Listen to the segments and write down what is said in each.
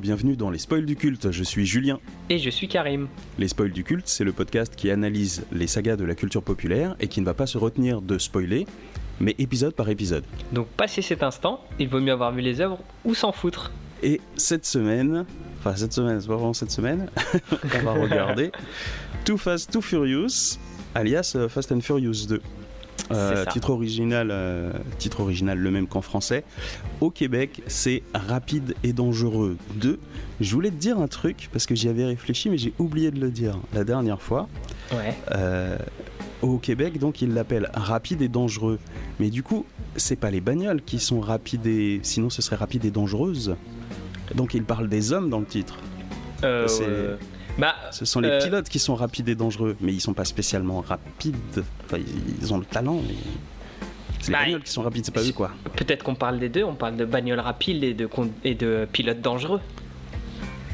Et bienvenue dans les spoils du culte, je suis Julien. Et je suis Karim. Les spoils du culte, c'est le podcast qui analyse les sagas de la culture populaire et qui ne va pas se retenir de spoiler, mais épisode par épisode. Donc passé cet instant, il vaut mieux avoir vu les œuvres ou s'en foutre. Et cette semaine, enfin cette semaine, c'est pas vraiment cette semaine, on va regarder Too Fast, Too Furious, alias euh, Fast and Furious 2. Euh, titre original, euh, titre original le même qu'en français. Au Québec, c'est Rapide et dangereux 2. Je voulais te dire un truc parce que j'y avais réfléchi, mais j'ai oublié de le dire la dernière fois. Ouais. Euh, au Québec, donc, ils l'appellent rapide et dangereux. Mais du coup, c'est pas les bagnoles qui sont rapides et. Sinon, ce serait rapide et dangereuse. Donc, ils parlent des hommes dans le titre. Euh, Bah, Ce sont les Euh. pilotes qui sont rapides et dangereux. Mais ils sont pas spécialement rapides. Enfin, ils- ont le talent, mais. C'est les Bah, bagnoles qui sont rapides, c'est pas eux quoi. peut-être qu'on parle des deux, on parle de bagnole rapide et de, con- et de pilote dangereux.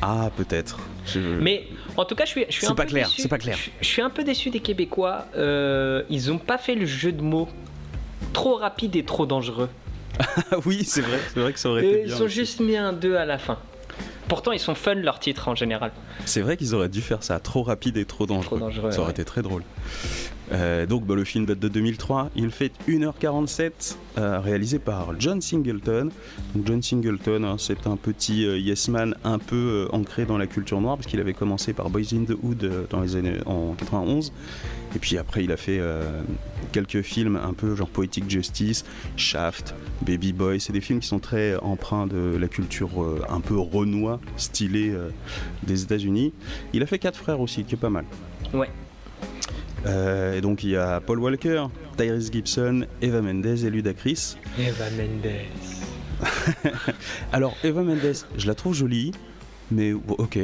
Ah, peut-être. Je- Mais en tout cas, je suis, je suis un pas peu clair, déçu. c'est pas clair. Je, je suis un peu déçu des Québécois. Euh, ils ont pas fait le jeu de mots trop rapide et trop dangereux. Ah oui, c'est vrai, c'est vrai que ça aurait été ils ont aussi. juste mis un 2 à la fin. Pourtant, ils sont fun leurs titres en général. C'est vrai qu'ils auraient dû faire ça, trop rapide et trop dangereux. Trop dangereux, ça aurait ouais. été très drôle. Euh, donc bah, le film date de 2003, il fait 1h47, euh, réalisé par John Singleton. John Singleton, hein, c'est un petit euh, yes man un peu ancré dans la culture noire, parce qu'il avait commencé par Boys in the Hood dans les années, en 91. Et puis après, il a fait quelques films un peu genre Poetic Justice, Shaft, Baby Boy. C'est des films qui sont très empreints de la culture un peu renois, stylée des États-Unis. Il a fait Quatre Frères aussi, qui est pas mal. Ouais. Euh, et donc il y a Paul Walker, Tyrese Gibson, Eva Mendes et Ludacris. Eva Mendes. Alors Eva Mendes, je la trouve jolie, mais ok,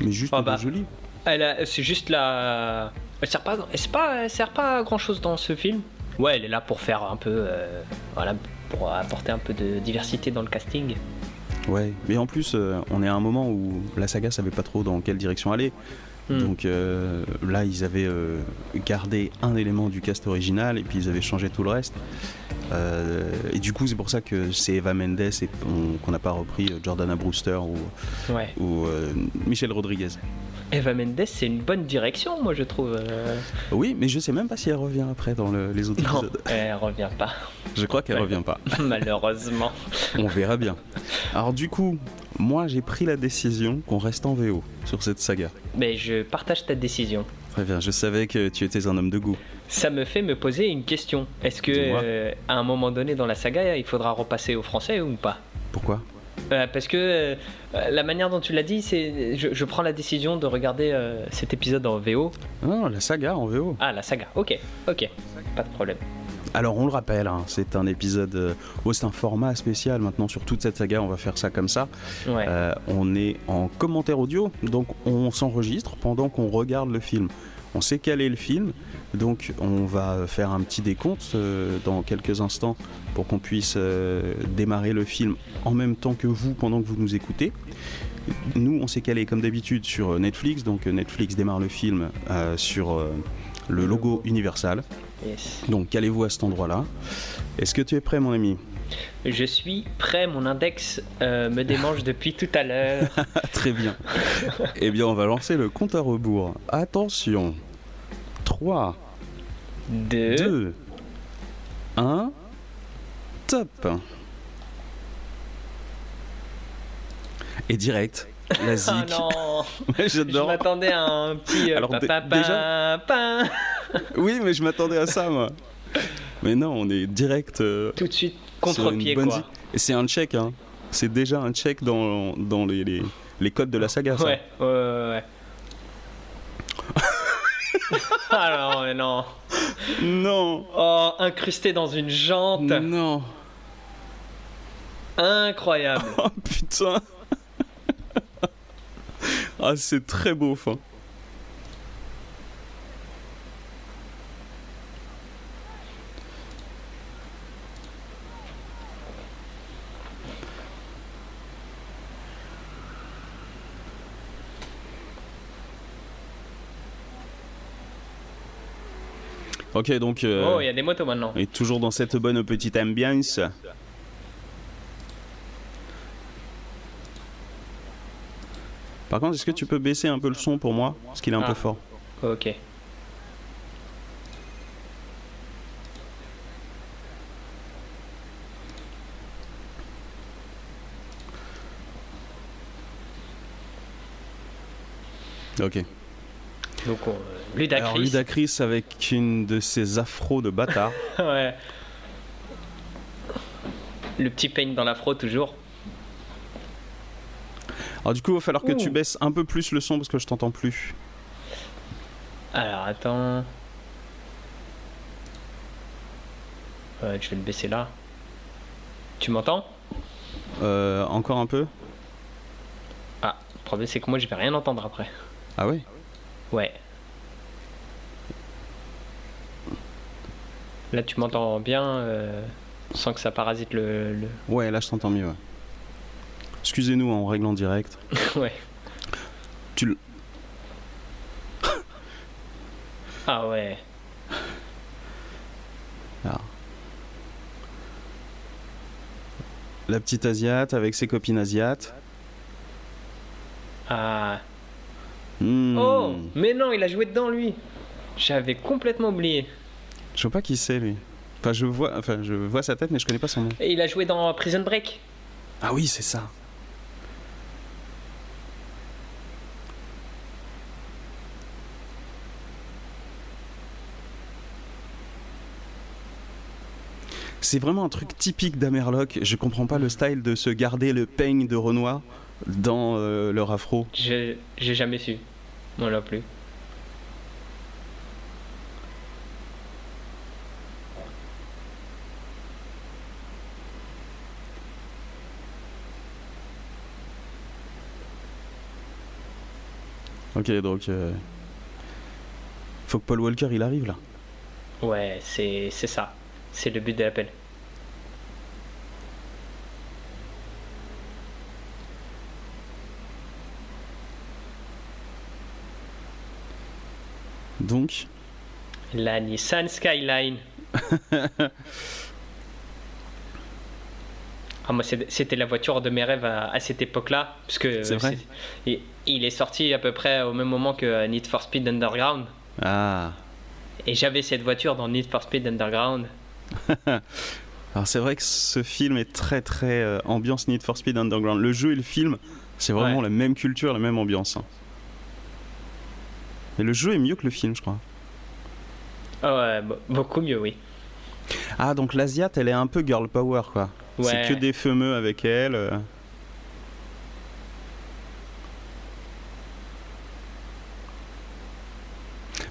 mais juste Ah bah. jolie. Elle c'est juste la. Elle sert pas, elle sert pas, elle sert pas à grand chose dans ce film. Ouais, elle est là pour faire un peu, euh, voilà, pour apporter un peu de diversité dans le casting. Ouais, mais en plus euh, on est à un moment où la saga savait pas trop dans quelle direction aller. Hmm. Donc euh, là, ils avaient euh, gardé un élément du cast original et puis ils avaient changé tout le reste. Euh, et du coup, c'est pour ça que c'est Eva Mendes et on- qu'on n'a pas repris Jordana Brewster ou, Ouais. ou, Michel Rodriguez. Eva Mendes, c'est une bonne direction, moi je trouve. euh. Oui, mais je sais même pas si elle revient après dans le- les autres Non, épisodes. elle revient pas, Je crois qu'elle Ouais. revient pas. malheureusement. On verra bien. Alors du coup, moi j'ai pris la décision qu'on reste en VO sur cette saga. Mais je partage ta décision. Très bien, je savais que tu étais un homme de goût. Ça me fait me poser une question. Est-ce que euh, à un moment donné dans la saga, il faudra repasser au français ou pas? Pourquoi? Euh, parce que euh, la manière dont tu l'as dit, c'est je, je prends la décision de regarder euh, cet épisode en VO. Non, la saga en VO. Ah, la saga. Ok, ok, pas de problème. Alors on le rappelle, hein, c'est un épisode, euh, oh, c'est un format spécial maintenant sur toute cette saga, on va faire ça comme ça. Ouais. On est en commentaire audio, donc on s'enregistre pendant qu'on regarde le film. On sait quel est le film, donc on va faire un petit décompte euh, dans quelques instants pour qu'on puisse euh, démarrer le film en même temps que vous pendant que vous nous écoutez. Nous, on s'est calé comme d'habitude sur Netflix, donc euh, Netflix démarre le film euh, sur euh, le logo Universal. Yes. Donc calez-vous à cet endroit-là? Est-ce que tu es prêt, mon ami? Je suis prêt, mon index euh, me démange depuis tout à l'heure. Très bien. eh bien, on va lancer le compte à rebours. Attention. 3, Deux. 2, 1. Top. Et direct. La Ah zik. non Ouais, Je J'adore. m'attendais à un petit. euh, Alors, dé- pa- pa- déjà- pa- Oui, mais je m'attendais à ça, moi. Mais non, on est direct. euh, Tout de suite, contre-pied bonne quoi. zik. Et c'est un check, hein. C'est déjà un check dans, dans les, les, les codes de la saga, ça. Ouais, ouais, ouais. ouais. ah non, mais non. Non. Oh, incrusté dans une jante. Non. Incroyable. Oh putain Ah c'est très beau fin. Ok donc euh, Oh, il y a des motos maintenant. et toujours dans cette bonne petite ambiance. Par contre, est-ce que tu peux baisser un peu le son pour moi? Parce qu'il est un Ah. peu fort. Ok. Ok. Donc, on- Ludacris. Alors Ludacris avec une de ses afros de bâtard. ouais. Le petit peigne dans l'afro, toujours. Alors du coup, il va falloir que tu baisses un peu plus le son parce que je t'entends plus. Alors, attends. Ouais, je vais le baisser là. Tu m'entends? Euh, encore un peu? Ah, le problème, c'est que moi, je vais rien entendre après. Ah ouais? Ouais. Là, tu m'entends bien euh, sans que ça parasite le. le- Ouais, là je t'entends mieux. ouais. Excusez-nous, on règle en direct. ouais. Tu le- Ah ouais. La petite Asiate avec ses copines Asiates. Ah. Hmm. Oh Mais non, il a joué dedans, lui J'avais complètement oublié. Je vois pas qui c'est lui. Enfin, je vois, enfin, je vois sa tête, mais je connais pas son nom. Et il a joué dans Prison Break. Ah oui, c'est ça. C'est vraiment un truc typique d'Amerloc. Je comprends pas le style de se garder le peigne de Renoir dans euh, leur afro. J'ai j'ai jamais su. Moi non plus. Ok, donc euh, faut que Paul Walker il arrive là. Ouais, c'est c'est ça. C'est le but de l'appel. Donc, La Nissan Skyline. Ah, moi, c'était la voiture de mes rêves à, à cette époque-là. Parce que C'est vrai il, il est sorti à peu près au même moment que Need for Speed Underground. ah, Et j'avais cette voiture dans Need for Speed Underground. alors c'est vrai que ce film est très très euh, ambiance Need for Speed Underground. Le jeu et le film, c'est vraiment Ouais. la même culture, la même ambiance. hein. Mais le jeu est mieux que le film, je crois. Ah ouais, be- beaucoup mieux, oui. Ah, donc l'Asiate, elle est un peu girl power, quoi. Ouais. C'est que des fumeux avec elle. euh.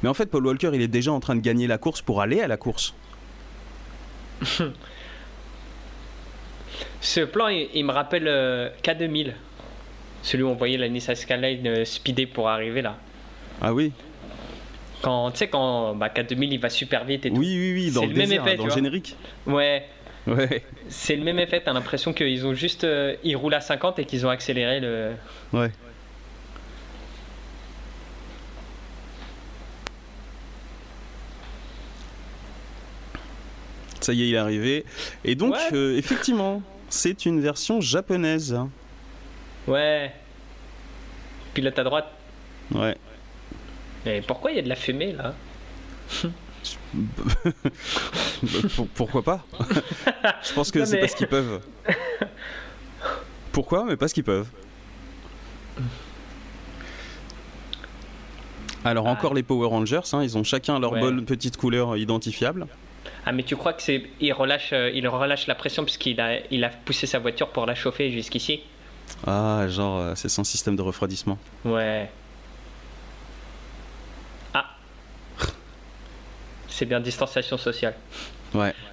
Mais en fait, Paul Walker, il est déjà en train de gagner la course pour aller à la course. Ce plan, il, il me rappelle euh, K2000. Celui où on voyait la Nissan Skyline euh, speeder pour arriver là. Ah oui Quand, tu sais, quand bah, K2000 il va super vite et tout. Oui, oui, oui, dans le, même effet, dans le générique. Ouais, Ouais, c'est le même effet. T'as l'impression qu'ils ont juste. euh, ils roulent à 50 et qu'ils ont accéléré le. ouais. Ça y est, il est arrivé. Et donc, Ouais. euh, effectivement, c'est une version japonaise. Ouais. Pilote à droite. Ouais. Mais pourquoi il y a de la fumée là? pourquoi pas? Je pense que Non, c'est mais- parce qu'ils peuvent. Pourquoi Mais parce qu'ils peuvent. Alors Ah. encore les Power Rangers, hein, ils ont chacun leur Ouais. bonne petite couleur identifiable. Ah mais tu crois que c'est il relâche euh, il relâche la pression puisqu'il a il a poussé sa voiture pour la chauffer jusqu'ici? Ah, genre euh, c'est son système de refroidissement. Ouais. C'est bien distanciation sociale. Ouais.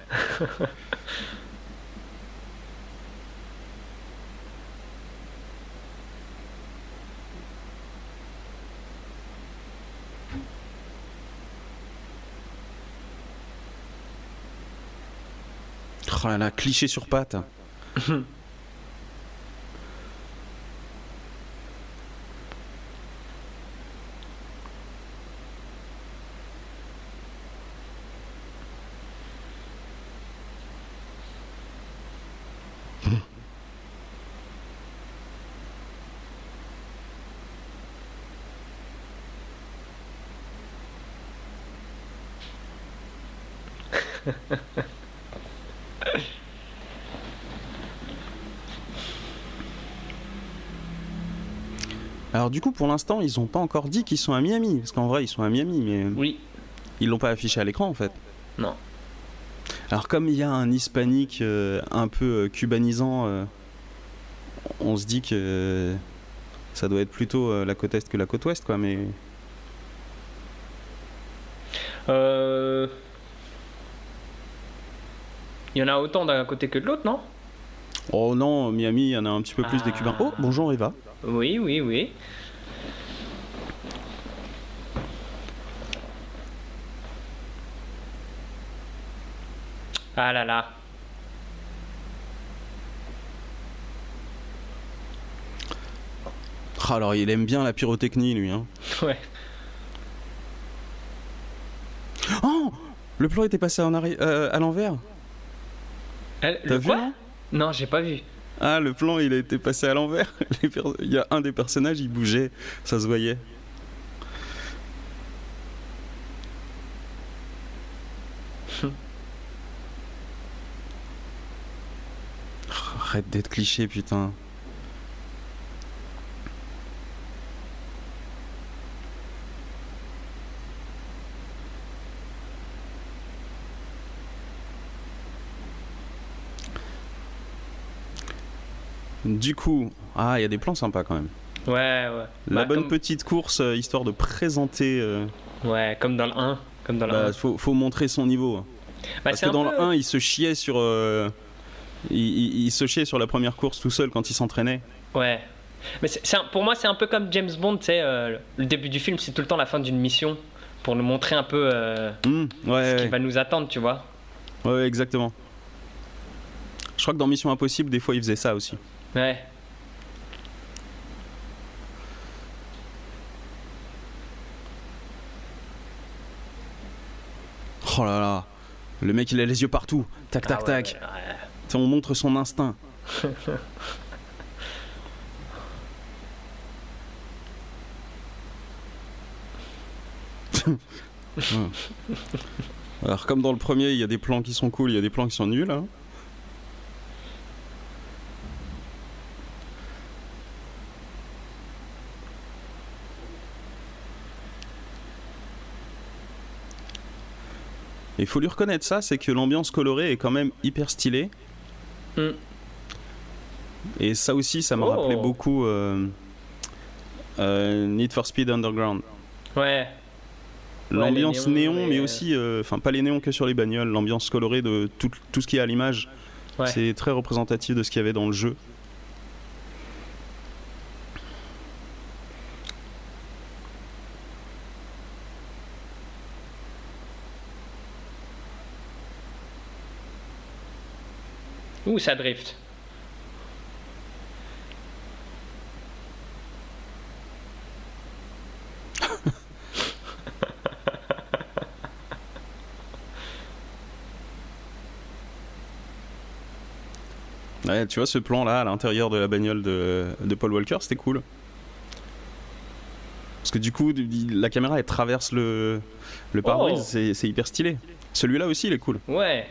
Oh là là, cliché sur patte. Alors du coup, pour l'instant, ils ont pas encore dit qu'ils sont à Miami, parce qu'en vrai, ils sont à Miami, mais Oui. ils l'ont pas affiché à l'écran en fait. Non. Alors comme il y a un hispanique euh, un peu euh, cubanisant, euh, on se dit que ça doit être plutôt euh, la côte est que la côte ouest, quoi. Mais Euh... Il y en a autant d'un côté que de l'autre, non? Oh non, Miami, il y en a un petit peu plus des Ah. Cubains. Oh, bonjour Eva. Oui, oui, oui. Ah là là. Ah, alors il aime bien la pyrotechnie, lui. Hein. Ouais. Oh, le plan était passé en arri- euh, à l'envers. Elle- T'as le quoi? Non, j'ai pas vu. Ah, le plan, il a été passé à l'envers. Il y a un des personnages, il bougeait, ça se voyait. Arrête d'être cliché, putain. Du coup, ah, il y a des plans sympas quand même. Ouais, ouais. La Bah, bonne comme- petite course, euh, histoire de présenter. euh, Ouais, comme dans le 1. Comme dans le bah, 1. faut, faut montrer son niveau. Bah, Parce c'est que un dans peu- le 1, il se chiait sur. euh, il, il- il se chiait sur la première course tout seul quand il s'entraînait. Ouais. Mais c'est, c'est un- pour moi, c'est un peu comme James Bond, tu sais, euh, le début du film, c'est tout le temps la fin d'une mission pour nous montrer un peu euh, ouais, ce qui ouais, va nous attendre, tu vois. ouais, exactement. Je crois que dans Mission Impossible, des fois, il faisait ça aussi. Ouais. Oh là là, le mec, il a les yeux partout. Tac, tac, Ah ouais, tac. ouais, ouais. On montre son instinct. Alors comme dans le premier, il y a des plans qui sont cool, il y a des plans qui sont nuls. hein. Il faut lui reconnaître ça, c'est que l'ambiance colorée est quand même hyper stylée. Mm. Et ça aussi, ça m'a Oh. rappelé beaucoup euh, euh, Need for Speed Underground. Ouais. L'ambiance néon, mais euh, aussi, euh, enfin pas les néons que sur les bagnoles, l'ambiance colorée de tout, tout ce qui est à l'image. Ouais. C'est très représentatif de ce qu'il y avait dans le jeu. Ouh, ça drift? Ouais, tu vois ce plan là à l'intérieur de la bagnole de, de Paul Walker, c'était cool. Parce que du coup, la caméra elle traverse le, le pare-brise, Oh. c'est hyper stylé. Celui-là aussi il est cool. Ouais.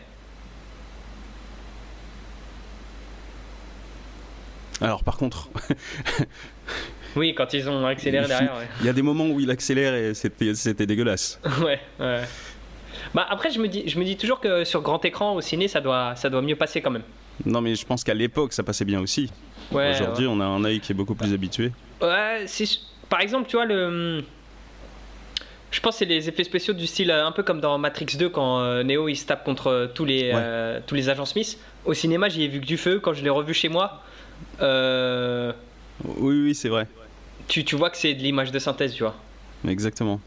Alors par contre, Oui, quand ils ont accéléré derrière, ouais. il y a des moments où il accélère et c'était dégueulasse. ouais, ouais. Bah après, je me dis, je me dis toujours que sur grand écran au ciné, ça doit, ça doit mieux passer quand même. Non mais je pense qu'à l'époque ça passait bien aussi. Ouais. Aujourd'hui on a un œil qui est beaucoup plus habitué. Ouais, c'est- par exemple, tu vois, le. Je pense que c'est les effets spéciaux du style euh, un peu comme dans Matrix 2 quand euh, Neo il se tape contre euh, tous les, euh, tous les agents Smith. Au cinéma, j'y ai vu que du feu. Quand je l'ai revu chez moi, euh, Oui oui c'est vrai. tu, tu vois que c'est de l'image de synthèse, tu vois. Exactement.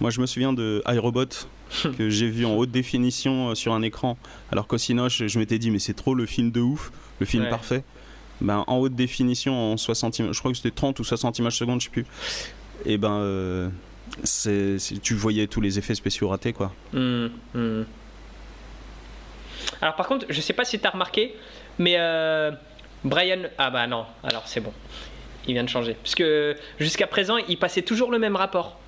Moi, je me souviens de iRobot que j'ai vu en haute définition euh, sur un écran. Alors qu'au Cinoche, je m'étais dit, mais c'est trop le film de ouf, le film Ouais. parfait. Ben, en haute définition, en 60 images, je crois que c'était 30 ou 60 images secondes, je sais plus. Et ben, euh, c'est, tu voyais tous les effets spéciaux ratés, quoi. Hmm, hmm. Alors par contre, je sais pas si t'as remarqué, mais euh, Brian... Ah bah non, alors c'est bon. Il vient de changer. Parce que jusqu'à présent, il passait toujours le même rapport.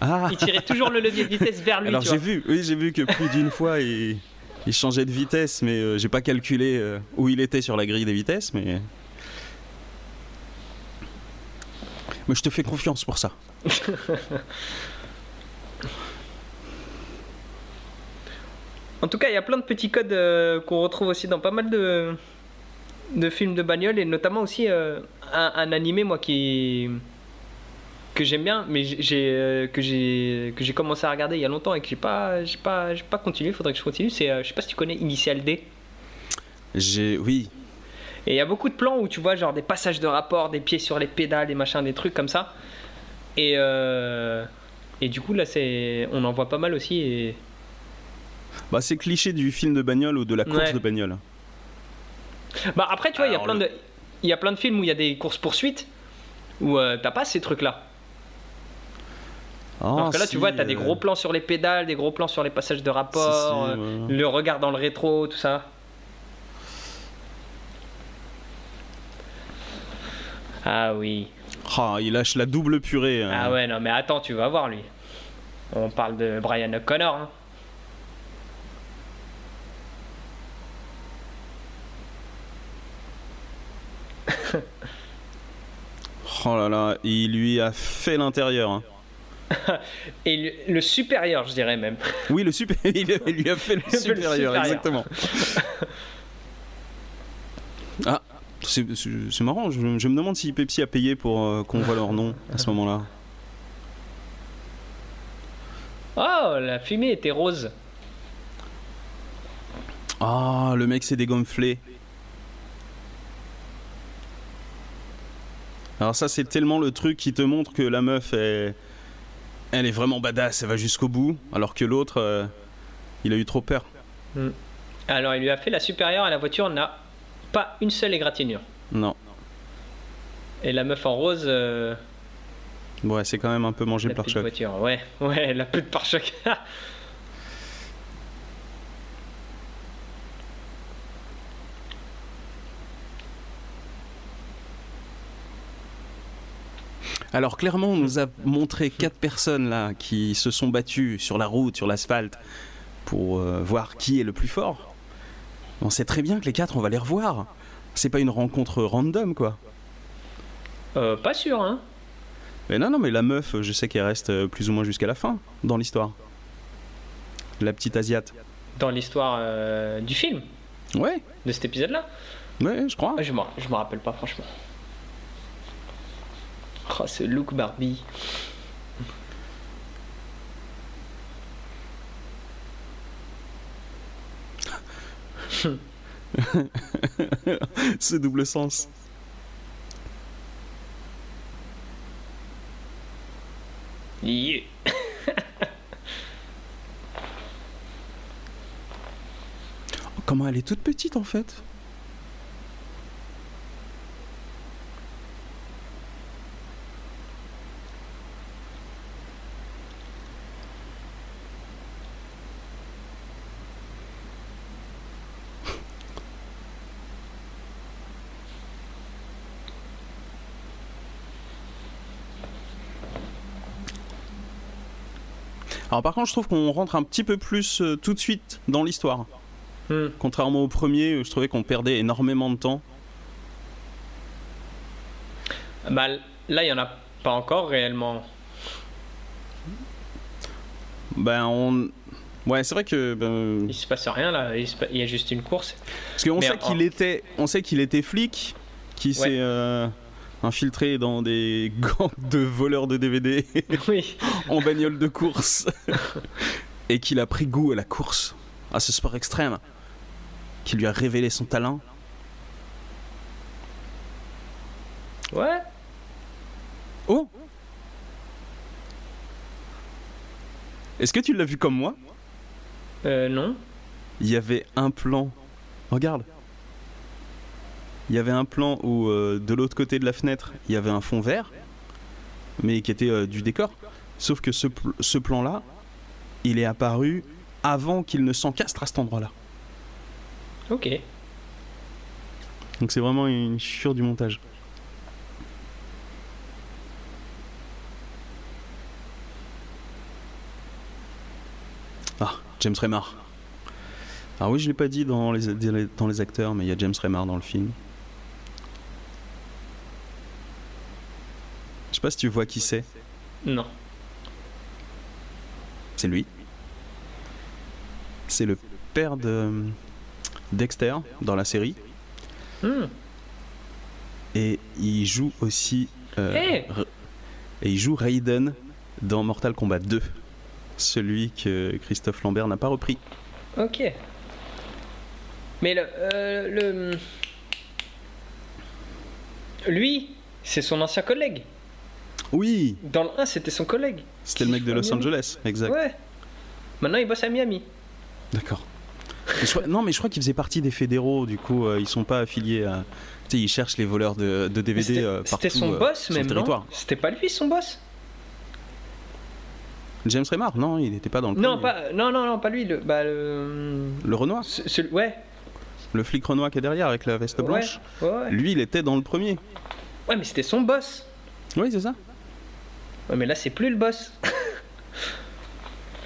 Ah Il tirait toujours le levier de vitesse vers lui. Alors j'ai vu, oui, j'ai vu que plus d'une fois il, il changeait de vitesse, mais euh, j'ai pas calculé euh, où il était sur la grille des vitesses, mais. Mais je te fais confiance pour ça. En tout cas, il y a plein de petits codes euh, qu'on retrouve aussi dans pas mal de, de films de bagnole et notamment aussi euh, un, un animé moi qui que j'aime bien, mais j'ai- euh, que j'ai que j'ai commencé à regarder il y a longtemps et que j'ai pas j'ai pas j'ai pas continué. Faudrait que je continue. C'est euh, je sais pas si tu connais Initial D. J'ai, oui, Et il y a beaucoup de plans où tu vois genre des passages de rapport, des pieds sur les pédales, des machins, des trucs comme ça. Et euh, et du coup là c'est on en voit pas mal aussi et bah c'est cliché du film de bagnole ou de la course Ouais. de bagnole. Bah après tu vois il y a plein le- de il y a plein de films où il y a des courses poursuites où euh, t'as pas ces trucs là. Alors que là Ah, si, tu vois t'as des euh, gros plans sur les pédales, des gros plans sur les passages de rapport, si, euh, ouais. le regard dans le rétro, tout ça. Ah oui. Ah, il lâche la double purée. hein. Ah ouais non mais attends tu vas voir lui. On parle de Brian O'Connor. hein. Oh là là, il lui a fait l'intérieur. hein. Et le, le supérieur je dirais même. Oui, le super, il lui a fait le Le supérieur, supérieur. exactement. Ah, c'est marrant, je, je me demande si Pepsi a payé pour euh, qu'on voit leur nom à ce moment-là. Oh la fumée était rose. Ah, le mec s'est dégonflé. Alors ça, c'est tellement le truc qui te montre que la meuf est... Elle est vraiment badass, elle va jusqu'au bout, alors que l'autre, euh, il a eu trop peur. Alors il lui a fait la supérieure et la voiture n'a pas une seule égratignure. Non. Et la meuf en rose, euh, Ouais, c'est quand même un peu mangé la par choc. voiture. Ouais, ouais, elle a plus de pare-choc. Alors clairement, on nous a montré quatre personnes là qui se sont battues sur la route, sur l'asphalte, pour euh, voir qui est le plus fort. On sait très bien que les quatre, on va les revoir. C'est pas une rencontre random, quoi. Euh, pas sûr, hein. Mais non, non, mais la meuf, je sais qu'elle reste euh, plus ou moins jusqu'à la fin dans l'histoire. La petite asiate. Dans l'histoire euh, du film, Ouais, de cet épisode-là. ouais, je crois. Ah, je me rappelle pas, franchement. Oh, ce look Barbie. Ce double sens. Yeah. Comment elle est toute petite en fait Alors par contre, je trouve qu'on rentre un petit peu plus euh, tout de suite dans l'histoire. Hmm. Contrairement au premier, euh, je trouvais qu'on perdait énormément de temps. Bah, là, il y en a pas encore réellement. Ben on... Ouais, c'est vrai que... ben, Il se passe rien là, il, se pa- il y a juste une course. Parce qu'on sait en- qu'il était, on sait qu'il était flic, qui s'est euh, infiltré dans des gangs de voleurs de DVD oui. en bagnole de course, et qu'il a pris goût à la course, à ce sport extrême, qui lui a révélé son talent. Ouais. Oh Est-ce que tu l'as vu comme moi? Euh, non. Il y avait un plan. Regarde. Il y avait un plan où euh, de l'autre côté de la fenêtre, il y avait un fond vert, mais qui était euh, du décor. Sauf que ce, pl- ce plan-là, il est apparu avant qu'il ne s'encastre à cet endroit-là. Ok. Donc c'est vraiment une chure du montage. Ah, James Remar. Ah oui, je l'ai pas dit dans les, dans les acteurs, mais il y a James Remar dans le film. Je sais pas si tu vois qui c'est. Non. C'est lui. C'est le père de Dexter dans la série. Hmm. Et il joue aussi. euh, et il joue Raiden dans Mortal Kombat 2. Celui que Christophe Lambert n'a pas repris. Ok. Mais le, euh, le- Lui, c'est son ancien collègue. Oui, Dans le 1, c'était son collègue. c'était le mec de Los Miami. Angeles, exact. Ouais. Maintenant, il bosse à Miami. D'accord. Non, mais je crois qu'ils faisaient partie des fédéraux, du coup, euh, ils sont pas affiliés à. Tu sais, ils cherchent les voleurs de, de DVD euh, partout. c'était son euh, boss sur même. C'était pas lui son boss James Remar, non, il n'était pas dans le. Non, premier. pas, non, non, non, pas lui. Le, bah, le, Le Renoir, ce- ce- ouais, le flic Renoir qui est derrière avec la veste blanche. ouais, ouais. Lui, il était dans le premier. Ouais, mais c'était son boss. Oui, c'est ça. Ouais, mais là, c'est plus le boss.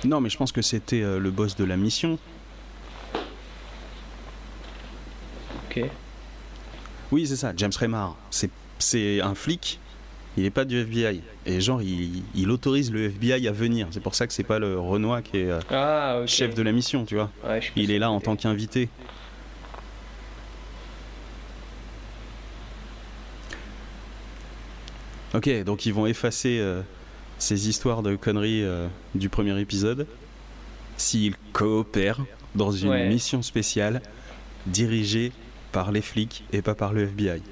Non, mais je pense que c'était euh, le boss de la mission. Ok. Oui, c'est ça, James Remar. C'est, un flic, il n'est pas du FBI. Et genre, il, il autorise le FBI à venir. C'est pour ça que c'est pas le Renoir qui est euh, Ah, chef de la mission, tu vois. Ouais, Il est là en tant qu'invité. Ok, donc ils vont effacer euh, ces histoires de conneries euh, du premier épisode s'ils coopèrent dans une Ouais. mission spéciale dirigée par les flics et pas par le FBI.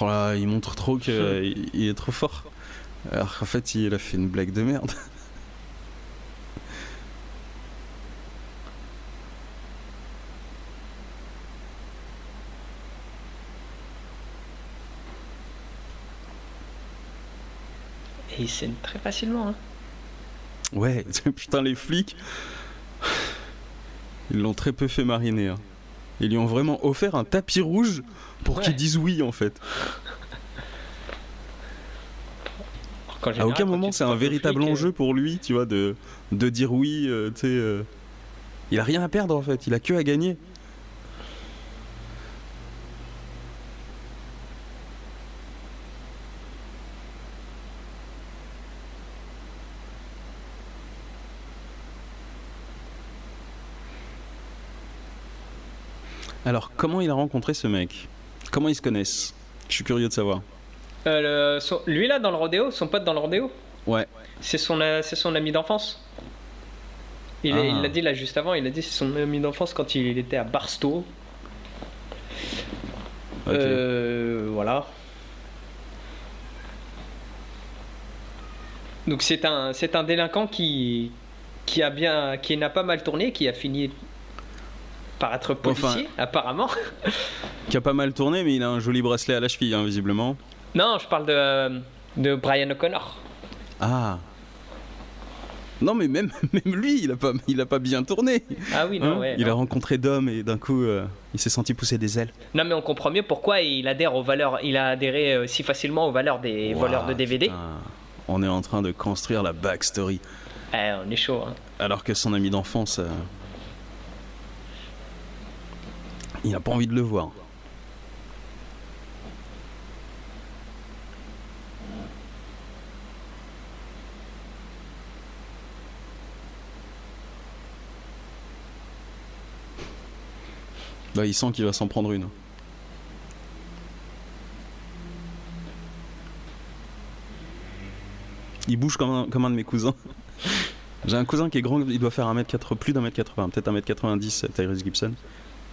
Oh là, il montre trop qu'il il est trop fort. Alors qu'en fait, il a fait une blague de merde. Et il saigne très facilement. Hein. Ouais, putain, les flics, ils l'ont très peu fait mariner. hein. Ils lui ont vraiment offert un tapis rouge pour Ouais. qu'il dise oui, en fait. À aucun moment, c'est un véritable flic, euh, enjeu pour lui, tu vois, de, de dire oui, euh, tu sais. euh. Il a rien à perdre, en fait, il a que à gagner. Alors, comment il a rencontré ce mec? Comment ils se connaissent? Je suis curieux de savoir. euh, le- son- lui là dans le rodéo, son pote dans le rodéo, Ouais. c'est son, euh, c'est son ami d'enfance. Il Ah. l'a dit là juste avant, il a dit c'est son ami d'enfance quand il était à Barstow. Euh, voilà. Donc c'est un, c'est un délinquant qui, qui a bien, qui n'a pas mal tourné, qui a fini par être policier, Enfin- apparemment. Qui a pas mal tourné, mais il a un joli bracelet à la cheville, hein, visiblement. Non, je parle de, de Brian O'Connor. Ah. Non, mais même, même lui, il a pas, il a pas bien tourné. Ah oui, non, Hein ouais. il non. a rencontré d'hommes et d'un coup, euh, il s'est senti pousser des ailes. Non, mais on comprend mieux pourquoi il adhère aux valeurs, il a adhéré euh, si facilement aux valeurs des voleurs de DVD. putain. On est en train de construire la backstory. Eh, on est chaud. Hein. Alors que son ami d'enfance, euh, il n'a pas envie de le voir. Bah, il sent qu'il va s'en prendre une. Il bouge comme un, comme un de mes cousins. J'ai un cousin qui est grand, il doit faire 1m80, plus d'un mètre 80, peut-être 1m90, Tyrese Gibson.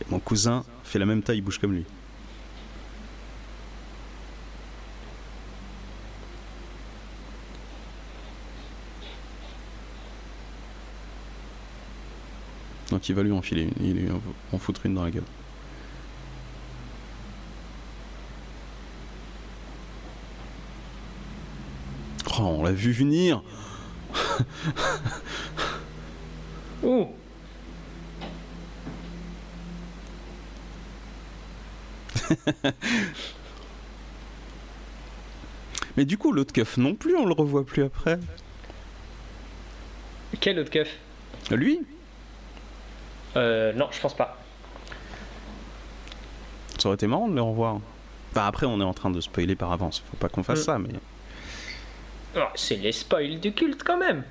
Mon cousin fait la même taille, il bouge comme lui. Donc il va lui enfiler une, il lui en foutre une dans la gueule. Oh, on l'a vu venir Ouh Mais du coup, l'autre keuf non plus, on le revoit plus après. Quel autre keuf? Lui? Euh, non, je pense pas. Ça aurait été marrant de le revoir. Enfin, après, on est en train de spoiler par avance. Faut pas qu'on fasse Mm. ça, mais. Oh, c'est les spoils du culte quand même.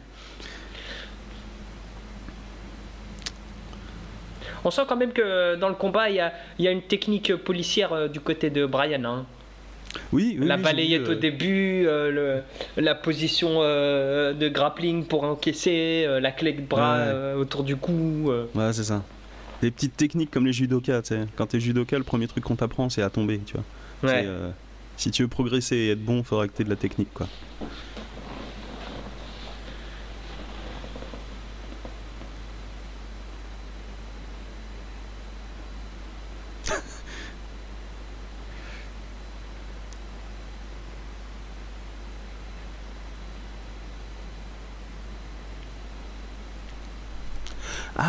On sent quand même que dans le combat, il y a, il y a une technique policière euh, du côté de Brian. hein. Oui, oui, la oui, balayette vu, au euh, début, euh, le- la position euh, de grappling pour encaisser, la clé de bras Ouais. autour du cou. Ouais, c'est ça. Des petites techniques comme les judokas, tu sais. Quand t'es judoka, le premier truc qu'on t'apprend, c'est à tomber, tu vois. Ouais. C'est, si tu veux progresser et être bon, faudra que t'aies de la technique, quoi.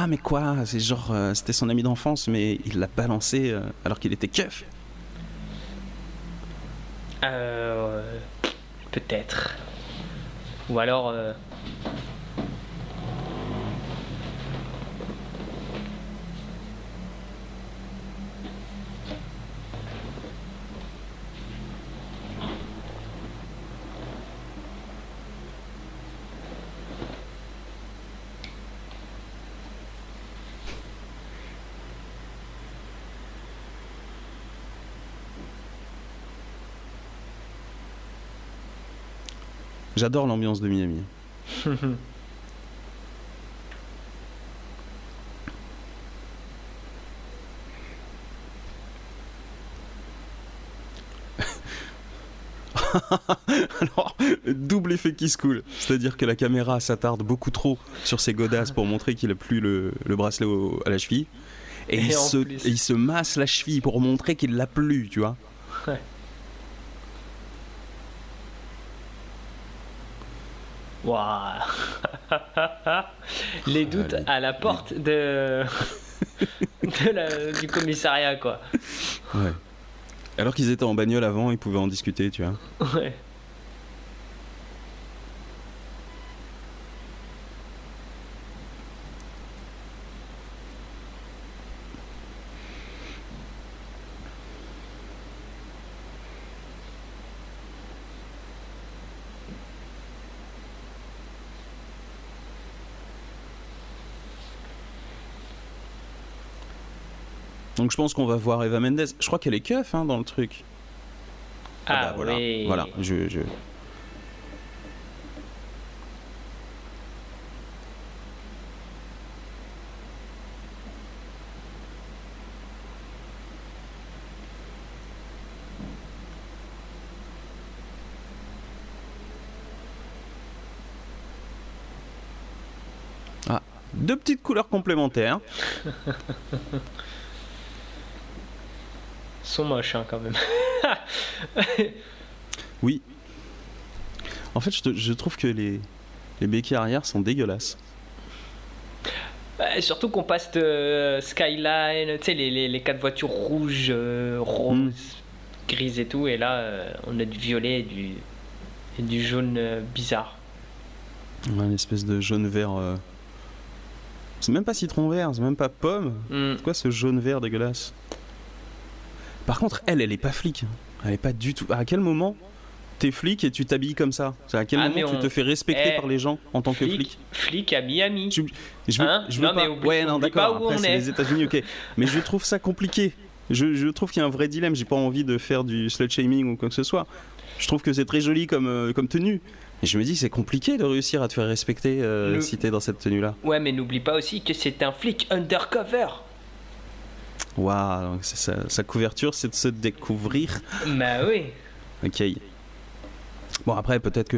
Ah mais quoi? C'est genre euh, c'était son ami d'enfance mais il l'a balancé euh, alors qu'il était keuf. Euh, Peut-être. Ou alors. J'adore l'ambiance de Miami. Alors, double effet qui se coule. C'est-à-dire que la caméra s'attarde beaucoup trop sur ses godasses pour montrer qu'il a plus le, le bracelet au- à la cheville. Et, Et il, se, et il se masse la cheville pour montrer qu'il l'a plus, tu vois. Ouais. Waouh Les doutes les- à la porte de, de la- du commissariat, quoi. Ouais. Alors qu'ils étaient en bagnole avant, ils pouvaient en discuter, tu vois. Ouais. Donc je pense qu'on va voir Eva Mendes. Je crois qu'elle est keuf hein, dans le truc. Ah, bah, voilà. oui. Voilà, je, je- Ah, deux petites couleurs complémentaires. Sont moches, hein, quand même. Oui. En fait, je, te- je trouve que les, les béquilles arrière sont dégueulasses. Bah, surtout qu'on passe de euh, Skyline, tu sais, les, les, les quatre voitures rouges, euh, roses, Mm. grises et tout, et là, euh, on a du violet et du, et du jaune euh, bizarre. Ouais, une espèce de jaune-vert. C'est même pas citron vert, c'est même pas pomme. Mm. C'est quoi ce jaune-vert dégueulasse? Par contre, elle, elle est pas flic. Elle est pas du tout. À quel moment t'es flic et tu t'habilles comme ça? C'est à quel Ah, moment mais tu te fais respecter Eh, par les gens en tant que flic flic? à Miami. Tu- Je veux, Hein? je veux Non, mais pas. oublie- ouais, non, d'accord. Après, c'est est. les États-Unis, ok. Mais je trouve ça compliqué. Je, je trouve qu'il y a un vrai dilemme. J'ai pas envie de faire du slut shaming ou quoi que ce soit. Je trouve que c'est très joli comme, euh, comme tenue. Et je me dis, c'est compliqué de réussir à te faire respecter euh, Le- si t'es dans cette tenue-là. Ouais, mais n'oublie pas aussi que c'est un flic undercover. Waouh, sa, couverture, c'est de se découvrir. Bah oui. Ok. Bon, après, peut-être que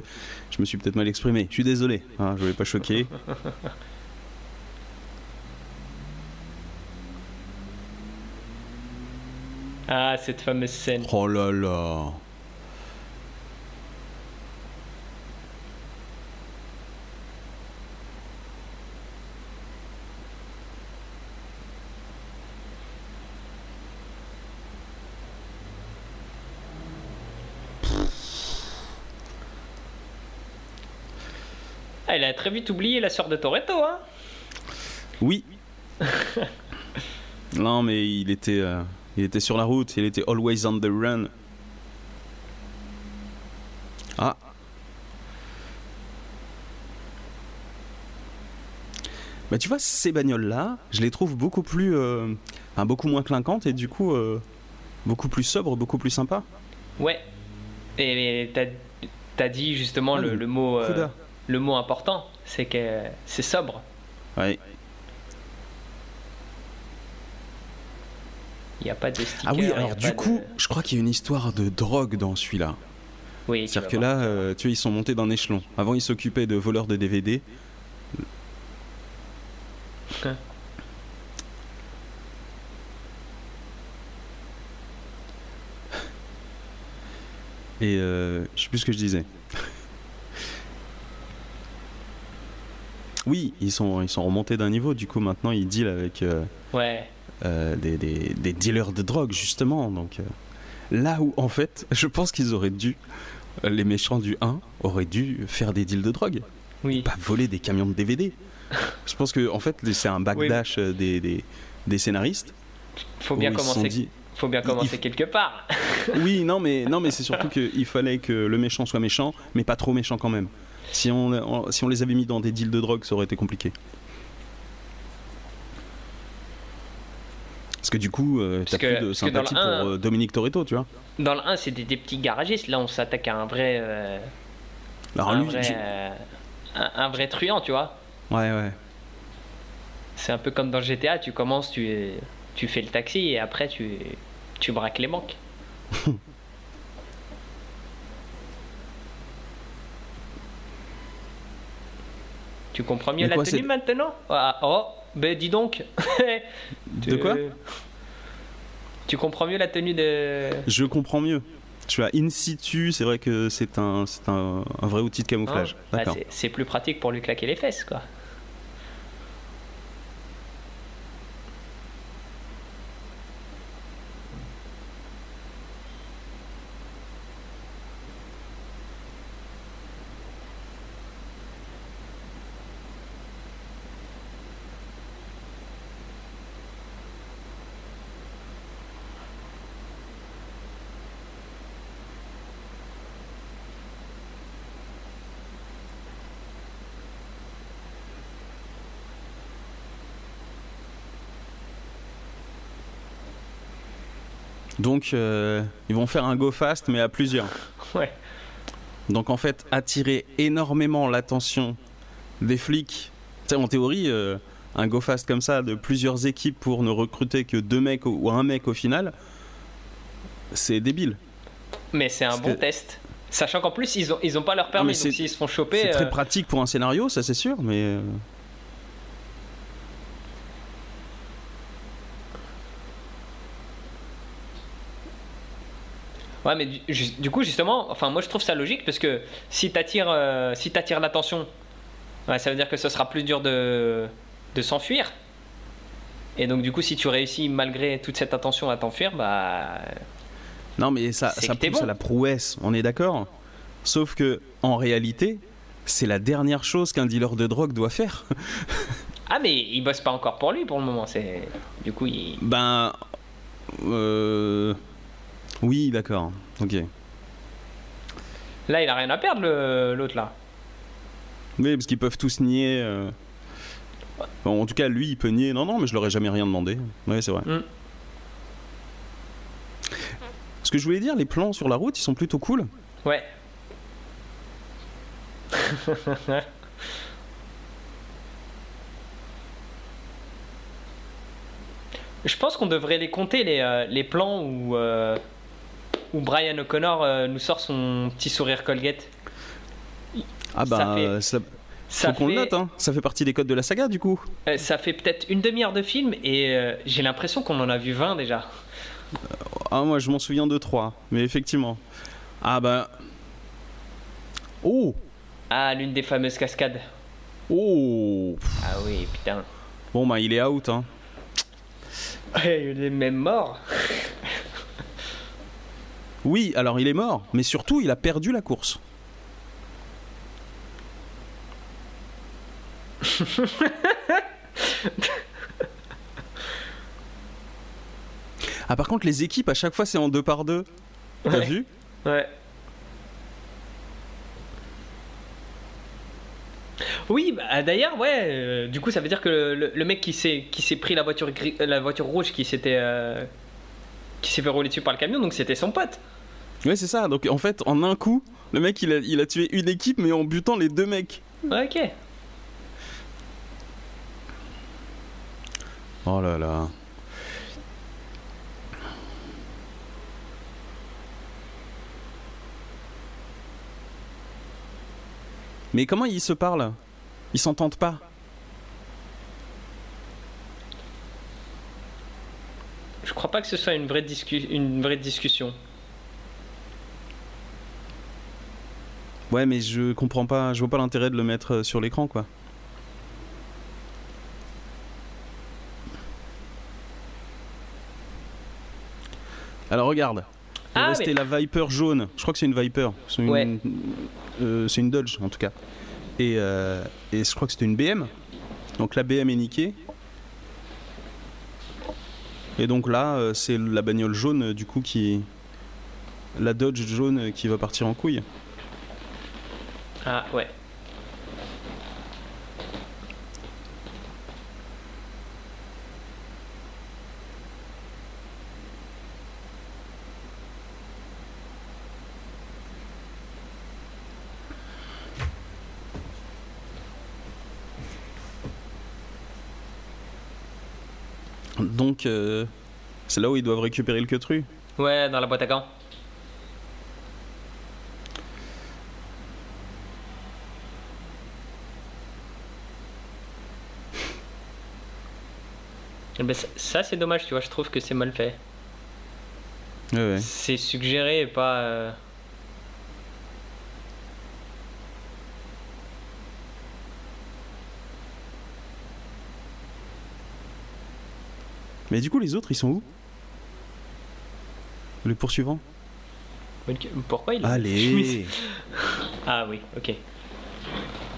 je me suis peut-être mal exprimé. Je suis désolé, hein, je ne voulais pas choquer. ah, cette fameuse scène. Oh là là. A très vite oublié la sœur de Toretto, hein Oui. non, mais il était, euh, il était sur la route, il était always on the run. Ah. Bah tu vois, ces bagnoles-là, je les trouve beaucoup plus... euh, enfin, beaucoup moins clinquantes et du coup, euh, beaucoup plus sobres, beaucoup plus sympas. Ouais. Et t'as dit justement Ah, le, le mot. Le mot important, c'est que c'est sobre. Ouais. Il n'y a pas de sticker. Ah oui, alors du de- coup, je crois qu'il y a une histoire de drogue dans celui-là. oui, C'est-à-dire que voir. là, euh, tu vois, ils sont montés d'un échelon. Avant, ils s'occupaient de voleurs de DVD. Et euh, je sais plus ce que je disais. Oui, ils sont, ils sont remontés d'un niveau. Du coup, maintenant, ils dealent avec euh, Ouais. euh, des, des- des dealers de drogue, justement. Donc, euh, là où, en fait, je pense qu'ils auraient dû, les méchants du 1 auraient dû faire des deals de drogue Oui. pas voler des camions de DVD. Je pense que en fait c'est un backdash des, des, des scénaristes. Faut bien commencer. dit- Faut bien commencer il- quelque part. Oui, non mais non mais c'est surtout qu'il fallait que le méchant soit méchant, mais pas trop méchant quand même. Si on, on- si on les avait mis dans des deals de drogue, ça aurait été compliqué. Parce que du coup, euh, t'as plus de le sympathie pour euh, Dominique Toretto, tu vois. Dans le 1, c'était des petits garagistes. Là, on s'attaque à un vrai. euh, Alors un, lui, vrai euh, un, un vrai truand, tu vois. ouais ouais. C'est un peu comme dans GTA. Tu commences, tu, tu fais le taxi et après, tu, tu braques les banques. tu comprends mieux Mais la quoi, tenue c'est- maintenant Ah, Oh, ben dis donc. De quoi Tu comprends mieux la tenue de. Je comprends mieux. Tu as in situ, c'est vrai que c'est un, c'est un, un vrai outil de camouflage. Hein Bah, D'accord. c'est- c'est plus pratique pour lui claquer les fesses, quoi. Donc, euh, ils vont faire un go fast, mais à plusieurs. Ouais. Donc, en fait, attirer énormément l'attention des flics. Tu sais, en théorie, euh, un go fast comme ça de plusieurs équipes pour ne recruter que deux mecs ou un mec au final, c'est débile. Mais c'est un Parce bon que- test. Sachant qu'en plus, ils ont, ils ont pas leur permis, c'est- donc s'ils se font choper. C'est euh, très pratique pour un scénario, ça c'est sûr, mais. Ouais, mais du, coup, justement, enfin, moi je trouve ça logique parce que si t'attires euh, si t'attires l'attention, ouais, ça veut dire que ce sera plus dur de, de s'enfuir. Et donc, du coup, si tu réussis malgré toute cette attention à t'enfuir, bah. Non, mais ça, ça pousse bon. à la prouesse, on est d'accord? Sauf que, en réalité, c'est la dernière chose qu'un dealer de drogue doit faire. Ah, mais il bosse pas encore pour lui pour le moment. C'est Du coup, il. Ben. Euh... Oui, d'accord. Ok. Là, il a rien à perdre, le- l'autre là. Oui, parce qu'ils peuvent tous nier. euh. En tout cas, lui, il peut nier. Non, non, mais je leur ai jamais rien demandé. Oui, c'est vrai. Mm. Ce que je voulais dire, les plans sur la route, ils sont plutôt cool. Ouais. Je pense qu'on devrait les compter, les, euh, les plans où, euh, où Brian O'Connor euh, nous sort son petit sourire Colgate. Ah Ça bah, fait- ça, Ça faut qu'on le note, hein. Ça fait partie des codes de la saga, du coup. euh, ça fait peut-être une demi-heure de film et euh, j'ai l'impression qu'on en a vu 20 déjà. Ah, moi, je m'en souviens de trois, mais effectivement. Ah, bah. Oh Ah, l'une des fameuses cascades. Oh Ah oui, putain. Bon, bah, il est out, hein. Il est même mort. Oui, alors il est mort, mais surtout, il a perdu la course. ah, par contre, les équipes, à chaque fois, c'est en deux par deux. T'as Ouais. vu Ouais. Oui, bah, d'ailleurs, ouais. euh, du coup, ça veut dire que le, mec qui s'est qui s'est pris la voiture gris- la voiture rouge qui s'était euh, qui s'est fait rouler dessus par le camion, donc c'était son pote. Ouais, c'est ça. Donc, en fait, en un coup, le mec, il a, il a tué une équipe, mais en butant les deux mecs. Ok. Oh là là. Mais comment ils se parlent? Ils s'entendent pas Je crois pas que ce soit une vraie discu- une vraie discussion. Ouais, mais je comprends pas, je vois pas l'intérêt de le mettre euh, sur l'écran, quoi. Alors regarde, Ah, mais- la Viper jaune. Je crois que c'est une Viper. C'est une, Ouais. euh, une Dodge en tout cas. Et, euh, et je crois que c'était une BM. Donc la BM est niquée. Et donc là, euh, c'est la bagnole jaune du coup qui. La Dodge jaune qui va partir en couille. Ah ouais. Donc, euh, c'est là où ils doivent récupérer le queutru. Ouais, dans la boîte à gants. Eh ben, ça, ça, c'est dommage, tu vois, je trouve que c'est mal fait. Ouais, ouais. C'est suggéré et pas. euh, Mais du coup, les autres, ils sont où? Le poursuivant? Pourquoi il a Allez Ah oui, ok.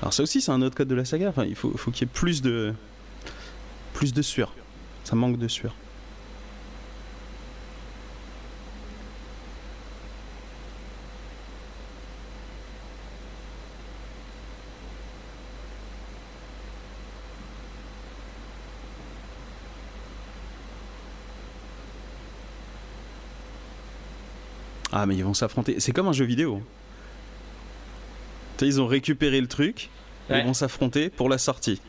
Alors ça aussi, c'est un autre code de la saga. Enfin, il faut, faut qu'il y ait plus de... Plus de sueur. Ça manque de sueur. Ah mais ils vont s'affronter. C'est comme un jeu vidéo. Ils ont récupéré le truc. et Ouais. Ils vont s'affronter pour la sortie.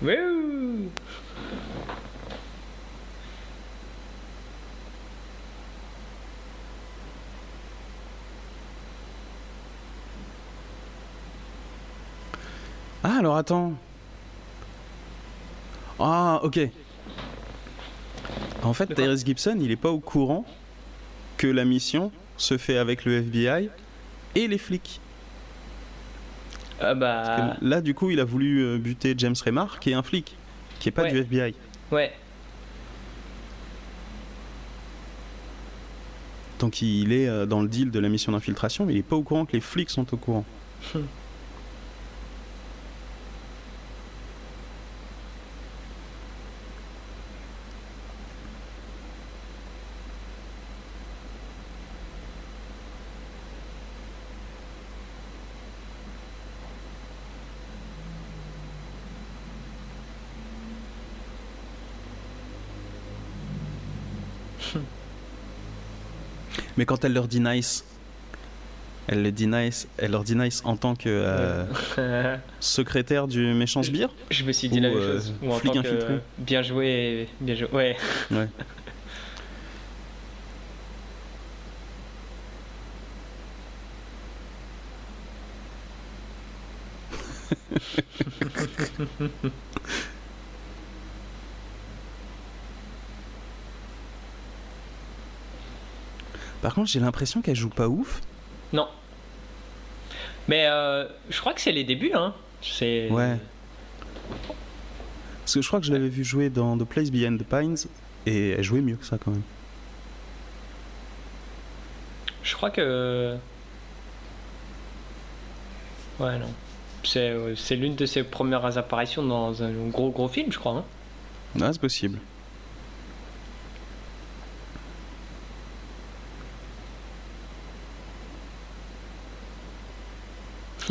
Wouh Ah alors attends. Ah ok. En fait, Tyrese Gibson, il est pas au courant que la mission se fait avec le FBI et les flics. Ah bah. là, du coup, il a voulu euh, buter James Remar, qui est un flic, qui est pas Ouais. du FBI. Ouais. Donc il est euh, dans le deal de la mission d'infiltration, mais il est pas au courant que les flics sont au courant. Mais quand elle leur dit nice, elle, le dit nice, elle leur dit nice en tant que euh, secrétaire du méchant sbire Je me suis dit Ou, la même euh, chose. Ou en flic tant que, infiltré. Bien joué, bien joué. Ouais. Ouais. Par contre, j'ai l'impression qu'elle joue pas ouf. Non. Mais euh, je crois que c'est les débuts, hein. C'est. Ouais. Parce que je crois que je l'avais vu jouer dans The Place Behind the Pines et elle jouait mieux que ça quand même. Je crois que. Ouais, non. C'est euh, l'une de ses premières apparitions dans un gros gros film, je crois. Hein. Ah, c'est possible.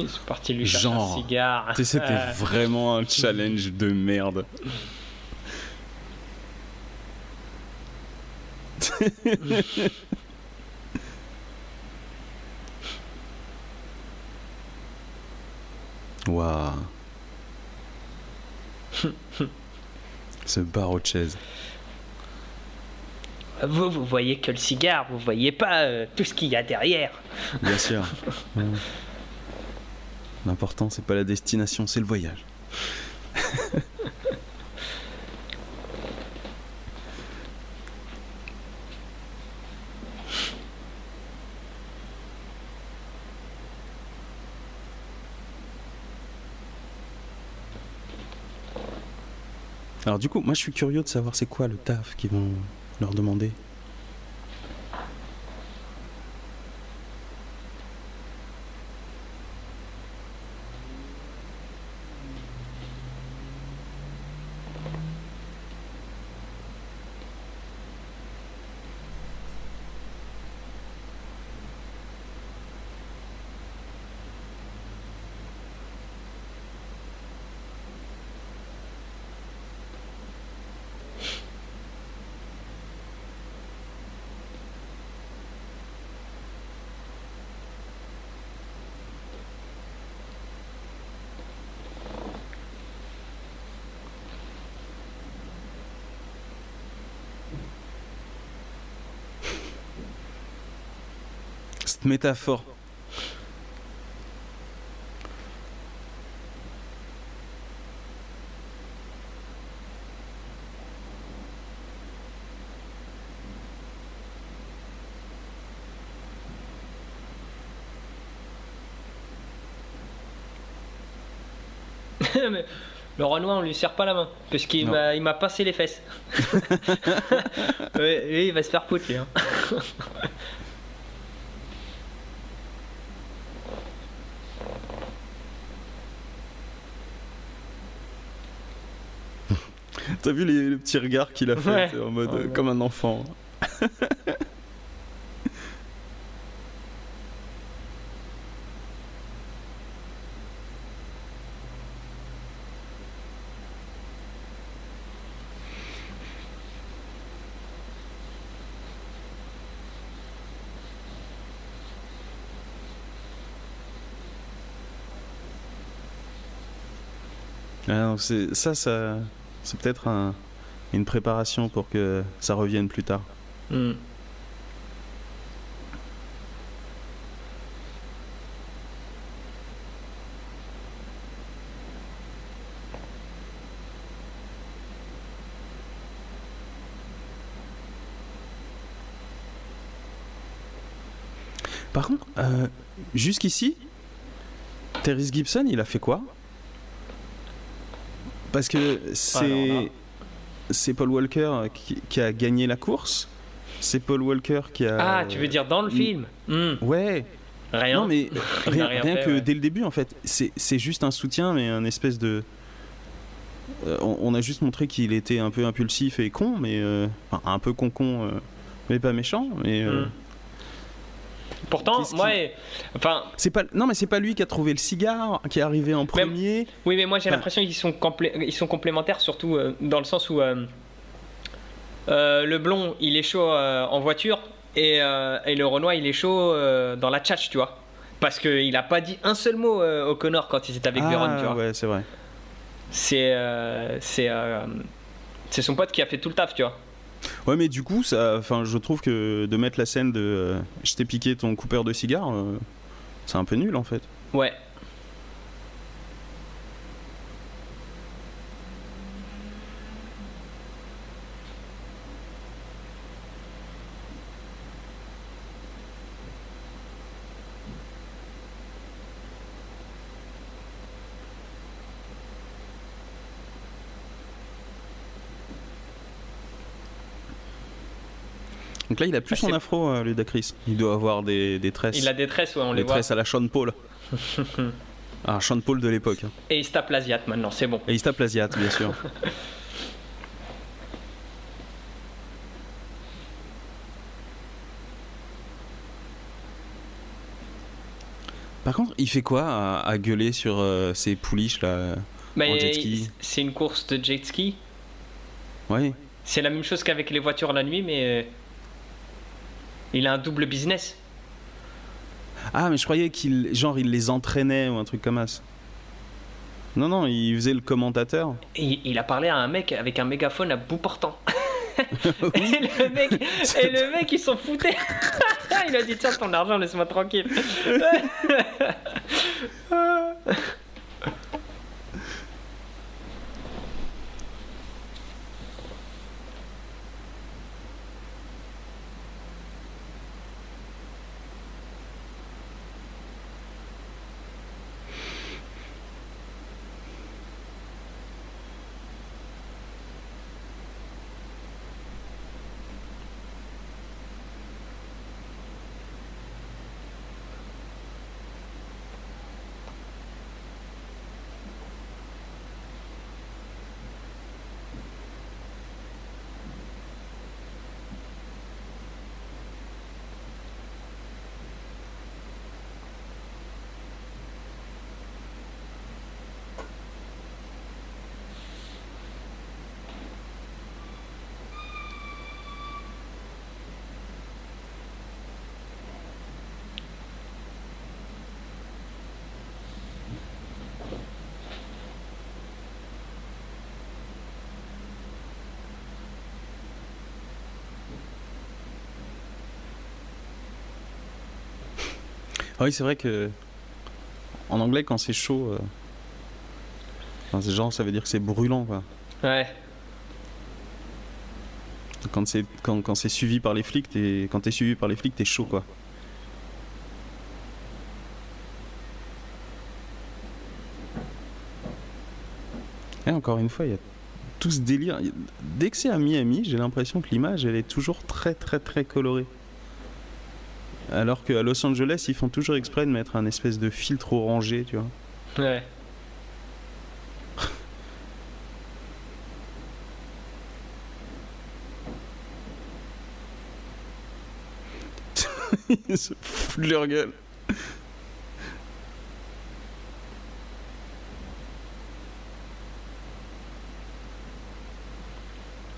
Ils sont partis lui chercher Genre. un cigare. C'était vraiment un challenge de merde. Waouh. Ce barreau de chaise. Vous, vous voyez que le cigare, vous voyez pas euh, tout ce qu'il y a derrière. Bien sûr. L'important, c'est pas la destination, c'est le voyage. Alors du coup, moi je suis curieux de savoir c'est quoi le taf qu'ils vont leur demander. Cette métaphore. Mais le Renoir, on lui serre pas la main. Parce qu'il m'a il m'a passé les fesses. Lui, il va se faire foutre, lui. hein. T'as vu les, les petits regards qu'il a fait Ouais. en mode Ouais, euh, comme un enfant. Ah c'est- ça, ça c'est peut-être un- une préparation pour que ça revienne plus tard. Hmm. Par contre, euh, jusqu'ici, Terry Gibson, il a fait quoi? Parce que là. c'est c'est Paul Walker qui, qui a gagné la course. C'est Paul Walker qui a. Ah, tu veux dire dans le mm. film Hmm. Ouais. Rien. Non, mais rien, n'a rien rien fait, que ouais. dès le début, en fait, c'est juste un soutien, mais un espèce de. Euh, on, on a juste montré qu'il était un peu impulsif et con, mais euh, enfin, un peu con con, euh, mais pas méchant. Mais Hmm. Pourtant, qui- et- enfin, c'est pas. Non, mais c'est pas lui qui a trouvé le cigare, qui est arrivé en premier. oui, mais moi j'ai Enfin- l'impression qu'ils sont, complé- ils sont complémentaires, surtout euh, dans le sens où euh, euh, le blond il est chaud en voiture et, et le Renoir il est chaud dans la tchatch, tu vois. Parce qu'il a pas dit un seul mot au Connor quand il était avec Véron, tu vois. Ah, ouais, c'est vrai. C'est c'est c'est son pote qui a fait tout le taf, tu vois. Ouais, mais du coup, ça, enfin, je trouve que de mettre la scène de euh, je t'ai piqué ton coupeur de cigare, euh, c'est un peu nul en fait. Ouais. Donc là, il a plus Ah, son afro, euh, Ludacris. Il doit avoir des, des tresses. Il a des tresses, ouais, on les des voit. tresses à la Sean Paul. ah, Sean Paul de l'époque. hein. Et il se tape l'asiate maintenant, c'est bon. Et il se tape l'asiate, bien sûr. Par contre, il fait quoi à, à gueuler sur euh, ces pouliches là En jet ski? c'est une course de jet ski? Ouais. C'est la même chose qu'avec les voitures la nuit, mais euh, il a un double business. Ah, mais je croyais qu'il genre il les entraînait ou un truc comme ça. Non, non, il faisait le commentateur. Et il a parlé à un mec avec un mégaphone à bout portant. et, le mec, et le mec, il s'en foutait. il a dit Tiens, ton argent, laisse-moi tranquille. Ah oui, c'est vrai que en anglais, quand c'est chaud, euh... enfin, c'est genre ça veut dire que c'est brûlant quoi. Ouais. Quand c'est quand, quand c'est suivi par les flics, t'es quand t'es suivi par les flics, t'es chaud quoi. Et encore une fois, il y a tout ce délire. Dès que c'est à Miami, j'ai l'impression que l'image, elle est toujours très très très colorée. Alors qu'à Los Angeles, ils font toujours exprès de mettre un espèce de filtre orangé, tu vois. Ouais. Ils se foutent de leur gueule.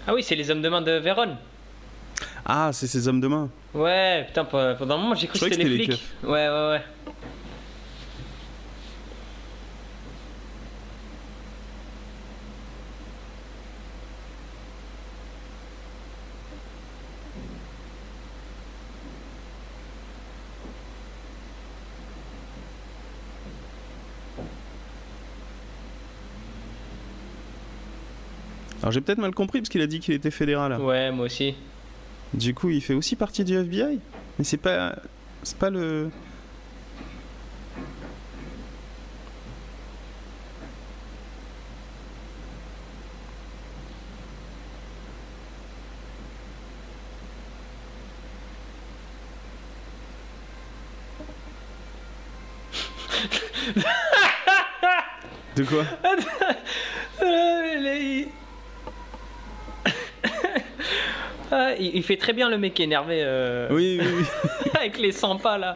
Ah oui, c'est les hommes de main de Vérone. Ah, c'est ces hommes de main. Ouais, putain, pe- pendant un moment, j'ai cru que c'était les c'était flics. les Ouais, ouais, ouais. Alors j'ai peut-être mal compris parce qu'il a dit qu'il était fédéral. Ouais, moi aussi. Du coup, il fait aussi partie du FBI Mais c'est pas. C'est pas le. De quoi Euh, les- Ah, il, fait très bien le mec énervé euh, Oui, oui, oui. avec les 100 pas là.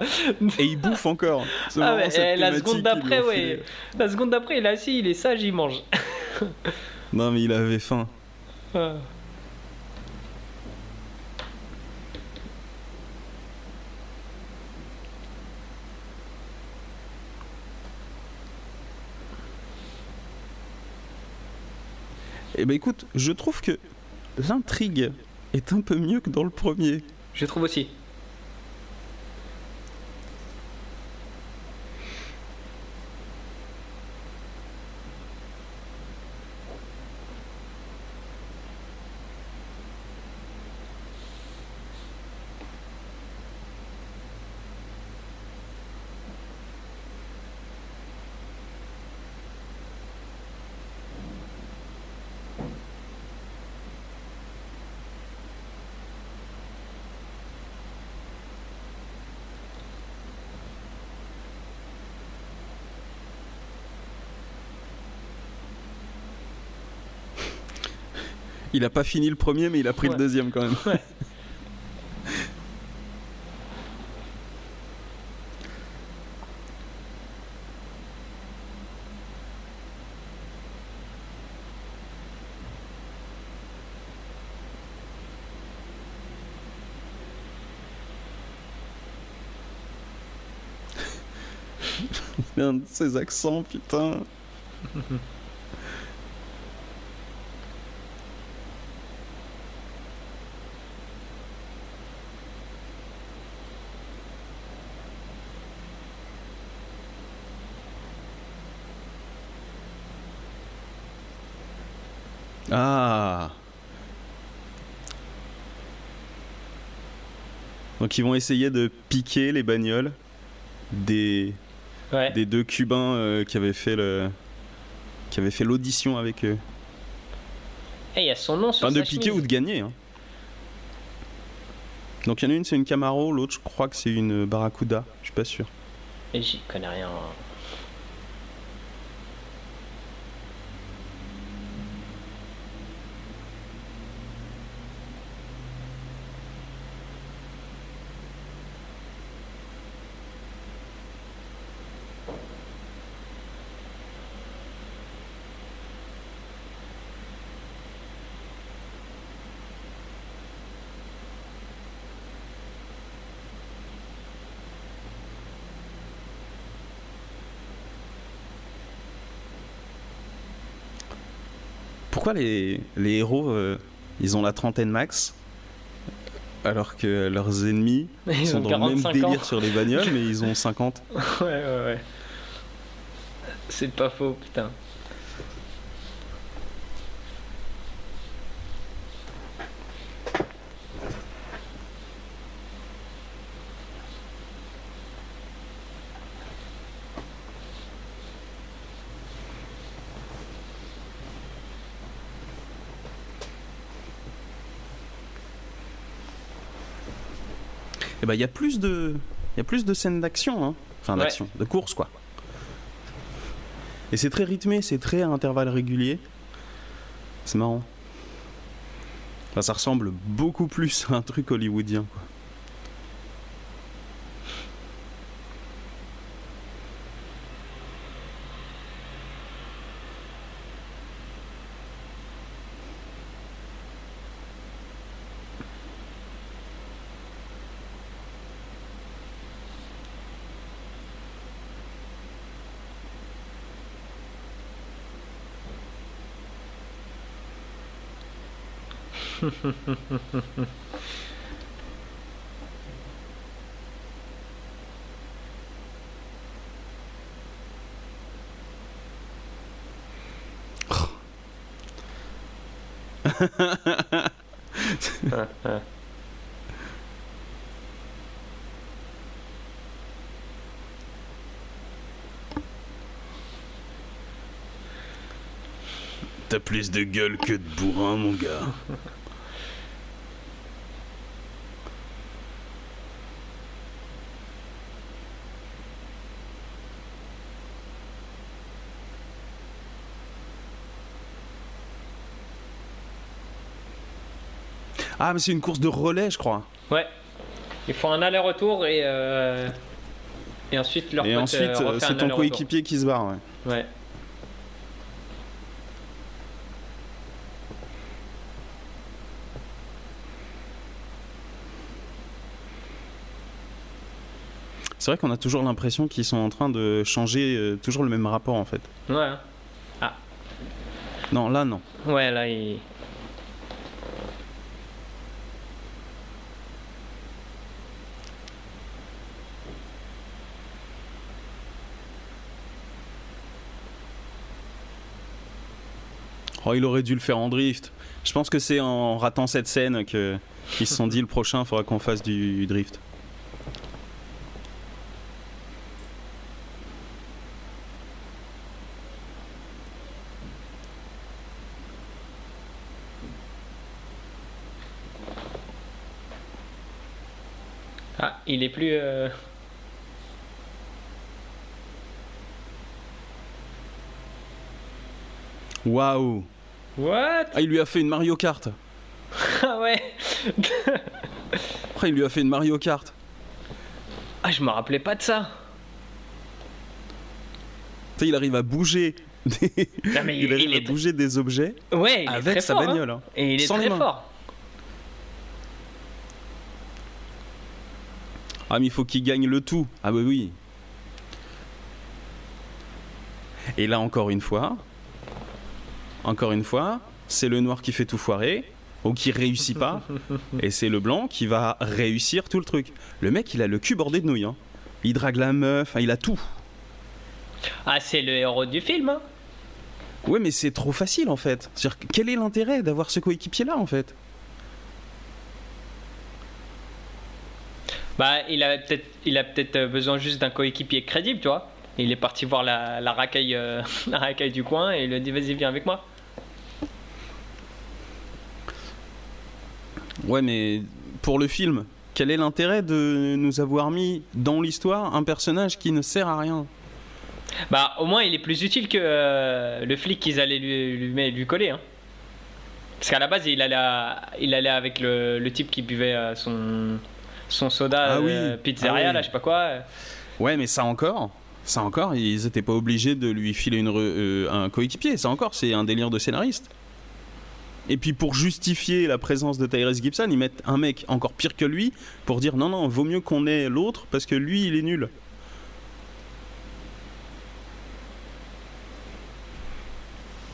Et il bouffe encore. Ah ouais, et la seconde d'après, ouais. filée. La seconde d'après, il est assis, il est sage, il mange. Non, mais il avait faim. Ah. Eh ben écoute, je trouve que l'intrigue est un peu mieux que dans le premier. Je trouve aussi. Il a pas fini le premier, mais il a pris le deuxième quand même. Ouais. Un de ces accents, putain. Ah. Donc ils vont essayer de piquer les bagnoles des, Ouais. des deux Cubains euh, qui avaient fait le qui avaient fait l'audition avec eux. Eh, il y a son nom sur Enfin de piquer chemise. ou de gagner. hein. Donc il y en a une c'est une Camaro, l'autre je crois que c'est une Barracuda, je suis pas sûr. Et j'y connais rien. Pourquoi les, les héros euh, ils ont la trentaine max alors que leurs ennemis Ils sont ont dans le même 45 délire ans. sur les bagnoles mais ils ont 50 Ouais, ouais, ouais. C'est pas faux, putain. Et bah il y a plus de il y a plus de scènes d'action hein. Enfin Ouais. d'action, de course quoi. Et c'est très rythmé, c'est très à intervalles réguliers. C'est marrant. Enfin, ça ressemble beaucoup plus à un truc hollywoodien quoi. T'as plus de gueule que de bourrin mon gars. Ah mais c'est une course de relais je crois. Ouais. Ils font un aller-retour et. euh, Et ensuite, leur Et pote, ensuite euh, euh, c'est ton coéquipier qui se barre ouais. Ouais. C'est vrai qu'on a toujours l'impression qu'ils sont en train de changer euh, toujours le même rapport en fait. Ouais. hein. Non, là non. Ouais, là, il. Oh, il aurait dû le faire en drift. Je pense que c'est en ratant cette scène que qu'ils se sont dit le prochain, faudra qu'on fasse du drift. Ah, il est plus. euh, Waouh What? Ah, il lui a fait une Mario Kart. Ah ouais Après, il lui a fait une Mario Kart. Ah, je me rappelais pas de ça. Tu sais, il arrive à bouger. Des... Non, mais il il, arrive il à bouger des objets ouais, il est avec très sa fort, hein. bagnole. hein. Et il est Sans très fort. Ah, mais il faut qu'il gagne le tout. Ah, bah oui. Et là, encore une fois, encore une fois, c'est le noir qui fait tout foirer, ou qui réussit pas, et c'est le blanc qui va réussir tout le truc. Le mec, il a le cul bordé de nouilles. hein. Il drague la meuf, hein, il a tout. Ah, c'est le héros du film. Hein. Ouais, mais c'est trop facile en fait. C'est-à-dire, quel est l'intérêt d'avoir ce coéquipier-là en fait? Bah, il a peut-être, il a peut-être euh, besoin juste d'un coéquipier crédible, tu vois. Il est parti voir la, la racaille, euh, la racaille du coin et il lui a dit vas-y viens avec moi. Ouais, mais pour le film, quel est l'intérêt de nous avoir mis dans l'histoire un personnage qui ne sert à rien? Bah, au moins il est plus utile que euh, le flic qu'ils allaient lui, lui, met- lui coller. Hein. Parce qu'à la base il allait, à- il allait avec le, le type qui buvait euh, son, son soda Ah oui. euh, pizzeria, Ah oui. là, je sais pas quoi. Ouais, mais ça encore, ça encore, ils étaient pas obligés de lui filer une euh, un coéquipier. Ça encore, c'est un délire de scénariste. Et puis pour justifier la présence de Tyrese Gibson, ils mettent un mec encore pire que lui pour dire non, non, vaut mieux qu'on ait l'autre parce que lui, il est nul.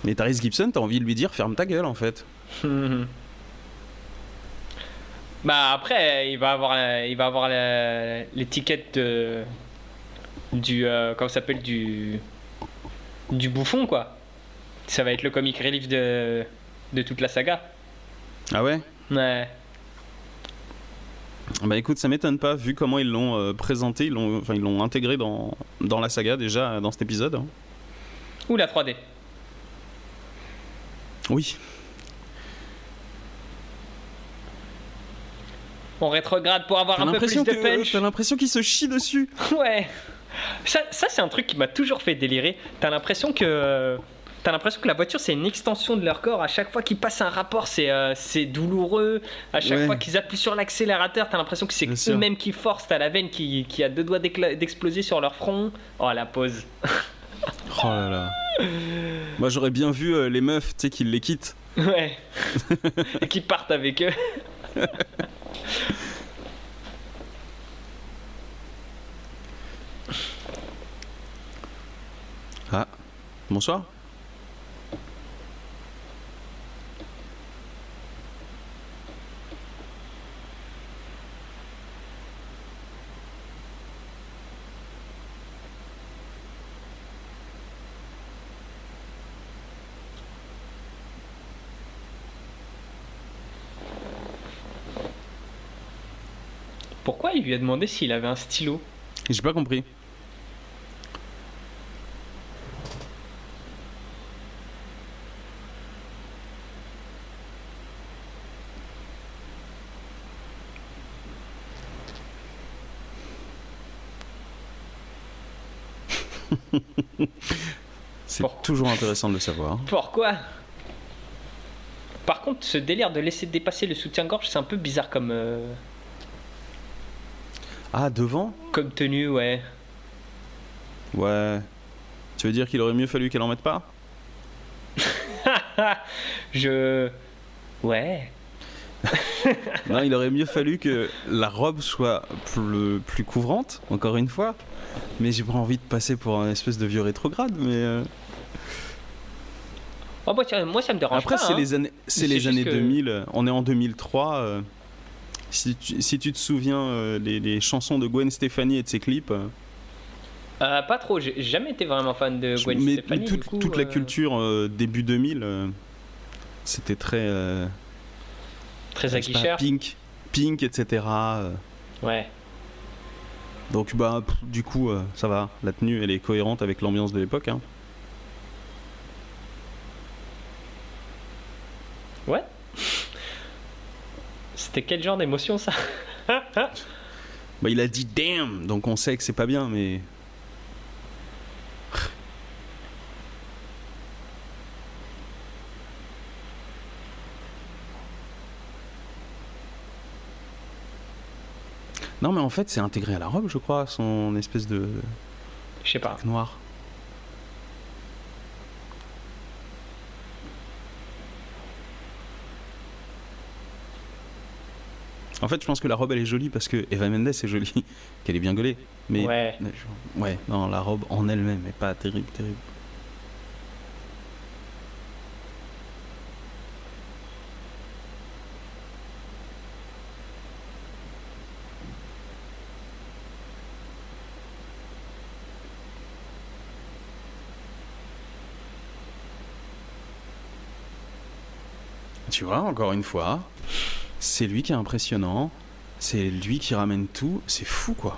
Mais Tyrese Gibson, t'as envie de lui dire ferme ta gueule en fait. Bah après, il va avoir, la- il va avoir l'étiquette du, euh, comment s'appelle, du, du bouffon quoi. Ça va être le comic relief de, de toute la saga. Ah ouais? Ouais. Bah écoute, ça m'étonne pas vu comment ils l'ont euh, présenté, ils l'ont, enfin ils l'ont intégré dans, dans la saga déjà dans cet épisode. hein. Ou la 3D. Oui. On rétrograde pour avoir T'as un peu plus l'impression de que punch. t'as l'impression qu'il se chie dessus. Ouais. Ça, ça c'est un truc qui m'a toujours fait délirer. T'as l'impression que. T'as l'impression que la voiture c'est une extension de leur corps. À chaque fois qu'ils passent un rapport, c'est euh, c'est douloureux. À chaque Ouais. fois qu'ils appuient sur l'accélérateur, t'as l'impression que c'est eux-mêmes qui forcent. T'as la veine qui, qui a deux doigts d'exploser sur leur front. Oh la pause. Oh là là. Moi j'aurais bien vu euh, les meufs, tu sais, qu'ils les quittent. Ouais. Et qui partent avec eux. Ah. Bonsoir. Pourquoi il lui a demandé s'il avait un stylo J'ai pas compris. C'est Pourquoi toujours intéressant de le savoir. Pourquoi? Par contre, ce délire de laisser dépasser le soutien-gorge, c'est un peu bizarre comme, euh, Ah, devant comme tenue, ouais. Ouais. Tu veux dire qu'il aurait mieux fallu qu'elle en mette pas? Je. Ouais. Non, il aurait mieux fallu que la robe soit plus, plus couvrante, encore une fois. Mais j'ai pas envie de passer pour un espèce de vieux rétrograde, mais... euh, Oh, moi, ça, moi, ça me dérange Après, pas. c'est hein. les années, c'est les années que- 2000. euh, On est en 2003. euh, si, tu, si tu te souviens euh, les, les chansons de Gwen Stefani et de ses clips, euh, Euh, pas trop, j'ai jamais été vraiment fan de Gwen mais Stefani. du coup, toute la culture euh, début 2000, euh, c'était très Très aguicheur. Pink, Pink, etc. Ouais. donc bah pff, du coup ça va. La tenue elle est cohérente avec l'ambiance de l'époque. hein. Ouais. C'était quel genre d'émotion ça bah, Il a dit damn, donc on sait que c'est pas bien, mais. Non, mais en fait, c'est intégré à la robe, je crois, son espèce de. Je sais pas. Noir. En fait, je pense que la robe elle est jolie parce que Eva Mendes est jolie, qu'elle est bien gaulée. Mais Ouais. ouais, non, la robe en elle-même est pas terrible, terrible. Tu vois, encore une fois, c'est lui qui est impressionnant, c'est lui qui ramène tout, c'est fou quoi.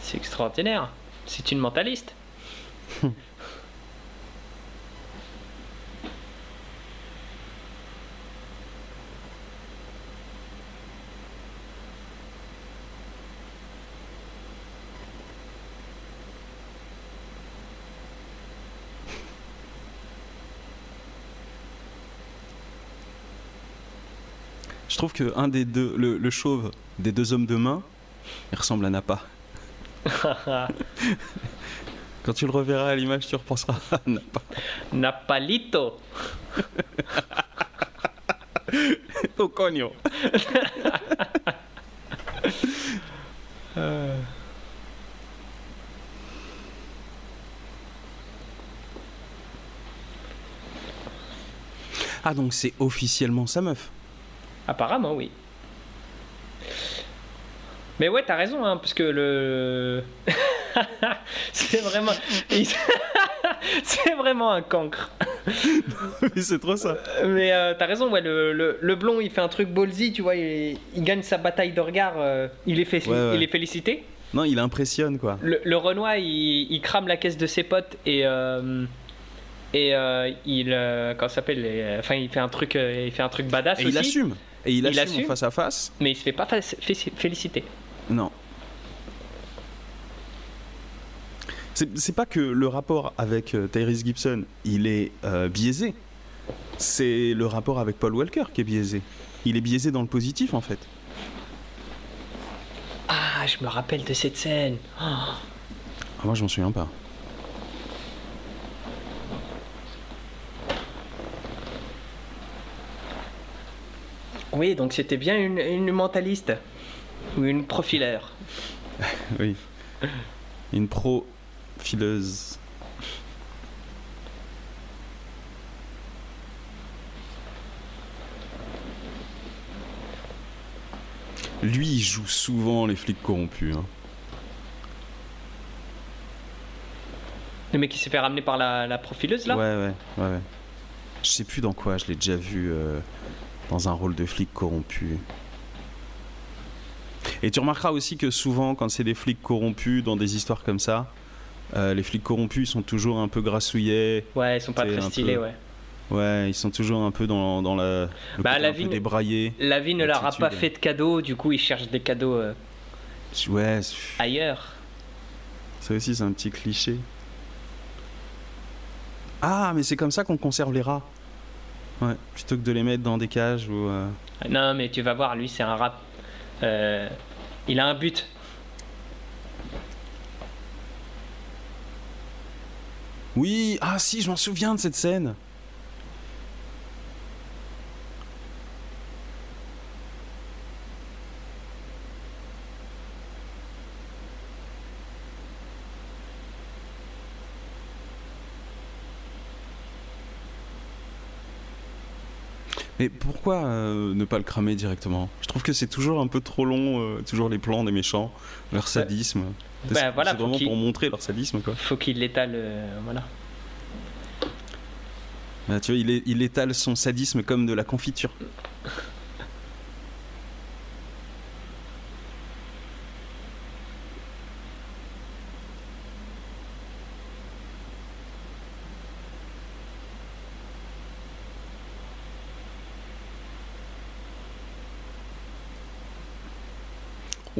C'est extraordinaire. C'est une mentaliste. Je trouve que un des deux, le, le chauve des deux hommes de main, il ressemble à Nappa. Quand tu le reverras à l'image, tu repenseras à Nappa. Napalito. Oh coño Ah donc c'est officiellement sa meuf. Apparemment, oui. Mais ouais, t'as raison, hein, parce que le. c'est vraiment. c'est vraiment un cancre. Mais c'est trop ça. Mais euh, t'as raison, ouais, le, le, le blond, il fait un truc ballsy, tu vois, il, il gagne sa bataille de regard, euh, il, est fait, Ouais, ouais. il est félicité. Non, il impressionne quoi. Le, le Renoir, il, il crame la caisse de ses potes et. euh, et euh, il. euh, ça s'appelle Enfin, il fait un truc, euh, il fait un truc badass Et aussi. il assume. Et il, Il assume, face à face. Mais il se fait pas féliciter. Non. C'est c'est pas que le rapport avec euh, Tyrese Gibson, il est euh, biaisé. C'est le rapport avec Paul Walker qui est biaisé. Il est biaisé dans le positif en fait. Ah, je me rappelle de cette scène. Oh. Ah, moi, je m'en souviens pas. Oui, donc c'était bien une, une mentaliste. Ou une profileur. Oui. Une pro fileuse. Lui, il joue souvent les flics corrompus. hein. Le mec qui s'est fait ramener par la, la profileuse là? Ouais, ouais, ouais, ouais. Je sais plus dans quoi, je l'ai déjà vu euh, dans un rôle de flic corrompu. Et tu remarqueras aussi que souvent, quand c'est des flics corrompus dans des histoires comme ça, euh, les flics corrompus ils sont toujours un peu grassouillets. Ouais, ils sont pas très stylés, peu- ouais. Ouais, ils sont toujours un peu dans, dans la, le Bah, la vie- débraillé. La vie ne leur a pas fait de cadeaux, du coup ils cherchent des cadeaux euh, Ouais, ailleurs. ça aussi c'est un petit cliché. Ah, mais c'est comme ça qu'on conserve les rats. Ouais, plutôt que de les mettre dans des cages ou. euh, Non, mais tu vas voir, lui c'est un rap. Euh, il a un but. Oui, ah si, je m'en souviens de cette scène. Mais pourquoi euh, ne pas le cramer directement? Je trouve que c'est toujours un peu trop long, euh, toujours les plans des méchants, leur sadisme. C'est- Bah, voilà, c'est vraiment pour montrer leur sadisme quoi. Faut qu'il l'étale. euh, voilà. Bah, tu vois, il étale son sadisme comme de la confiture.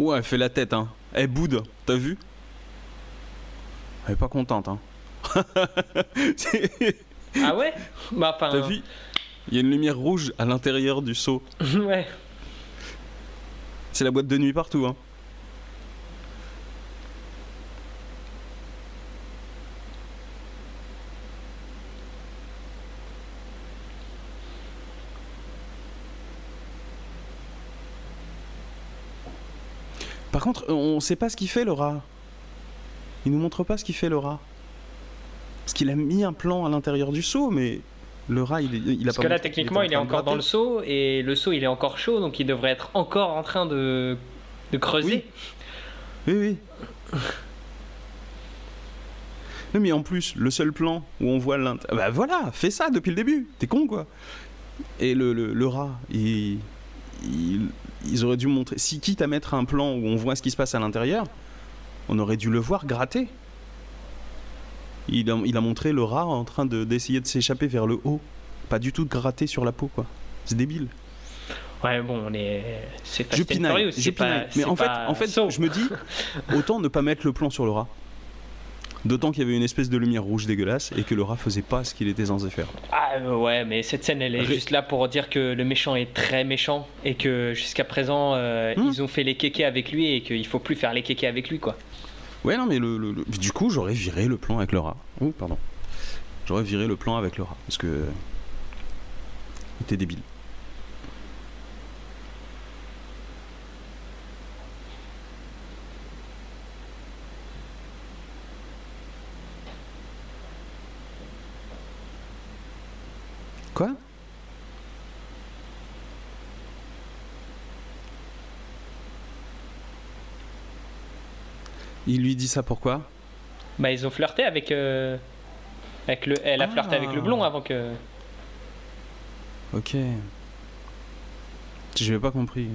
Ouais, elle fait la tête, hein. Elle boude, t'as vu? Elle est pas contente, hein. Ah ouais? Bah enfin. T'as vu? Il y a une lumière rouge à l'intérieur du seau. ouais. C'est la boîte de nuit partout, hein. Par contre, on sait pas ce qu'il fait le rat. Il nous montre pas ce qu'il fait le rat. Parce qu'il a mis un plan à l'intérieur du seau, mais le rat, il, il a Parce pas que là, montré techniquement, il est encore dans le seau et le seau, il est encore chaud, donc il devrait être encore en train de, de creuser. Oui, oui. Non, mais en plus, le seul plan où on voit l'int... Bah voilà, fais ça depuis le début. T'es con, quoi. Et le, le, le rat, il, il- ils auraient dû montrer... Si quitte à mettre un plan où on voit ce qui se passe à l'intérieur, on aurait dû le voir gratter. Il a, il a montré le rat en train de- d'essayer de, s'échapper vers le haut. Pas du tout de gratter sur la peau, quoi. C'est débile. Ouais, bon, on est. C'est Je pinaille, je pas- pinaille. Mais en fait, en fait je me dis, autant ne pas mettre le plan sur le rat. D'autant qu'il y avait une espèce de lumière rouge dégueulasse et que le rat faisait pas ce qu'il était censé faire. Ah euh, ouais, mais cette scène, elle est Ré- juste là pour dire que le méchant est très méchant et que jusqu'à présent, euh, Hmm. ils ont fait les kékés avec lui et qu'il faut plus faire les kékés avec lui, quoi. Ouais, non, mais le, le- le- du coup, j'aurais viré le plan avec le rat. Oh, pardon. J'aurais viré le plan avec le rat parce que. Il était débile. Quoi? Il lui dit ça pourquoi? Bah, ils ont flirté avec. euh, avec le... Elle a flirté Ah. avec le blond avant que. Ok. Je n'avais pas compris.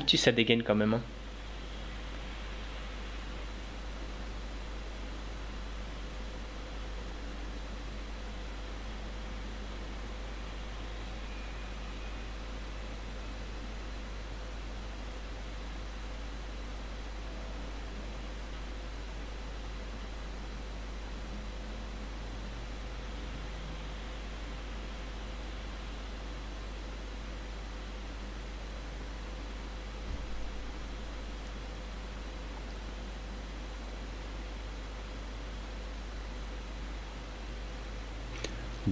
Aimes-tu sa dégaine quand même, hein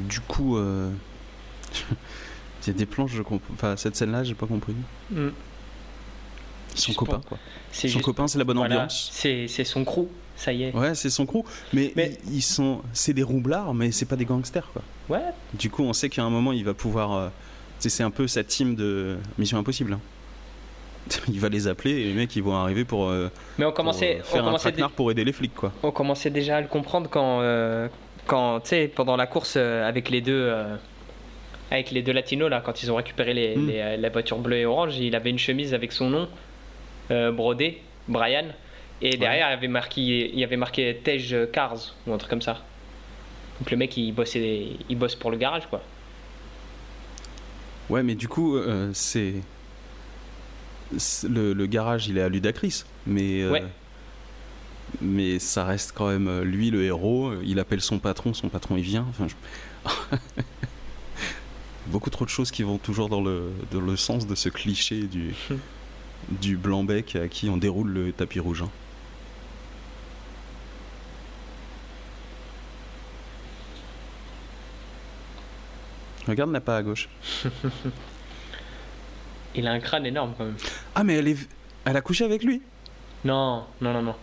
Du coup, euh... il y a des planches, je comprends. Enfin, cette scène-là, j'ai pas compris. Hmm. Ils sont Juste copains, pour- quoi. C'est Son juste- copain, c'est la bonne voilà, ambiance. C'est c'est son crew, ça y est. Ouais, c'est son crew. Mais, Mais- Ils, sont, c'est des roublards, mais c'est pas des gangsters, quoi. Ouais, Du coup, on sait qu'à un moment, il va pouvoir. euh, C'est un peu sa team de Mission Impossible. hein. Il va les appeler et les mecs ils vont arriver pour, euh, mais on pour, commençait, euh, on faire un commençait, traquenard pour aider les flics quoi. on commençait déjà à le comprendre quand, euh, quand tu sais, pendant la course euh, avec les deux, euh, avec les deux latinos là, quand ils ont récupéré les, Mm. les, euh, la voiture bleue et orange, il avait une chemise avec son nom euh, brodé, Brian, et derrière il avait marqué, il avait marqué Tej Cars ou un truc comme ça. Donc le mec il bossait, il bosse pour le garage quoi. Ouais, mais du coup, c'est. Le, le garage il est à Ludacris, mais. Ouais. Mais ça reste quand même euh, lui le héros. Il appelle son patron, son patron il vient. Enfin, je- Beaucoup trop de choses qui vont toujours dans le, dans le sens de ce cliché du, du blanc-bec à qui on déroule le tapis rouge. hein. Regarde n'a pas à gauche. Il a un crâne énorme quand même. Ah mais elle est, elle a couché avec lui? Non, non, non, non.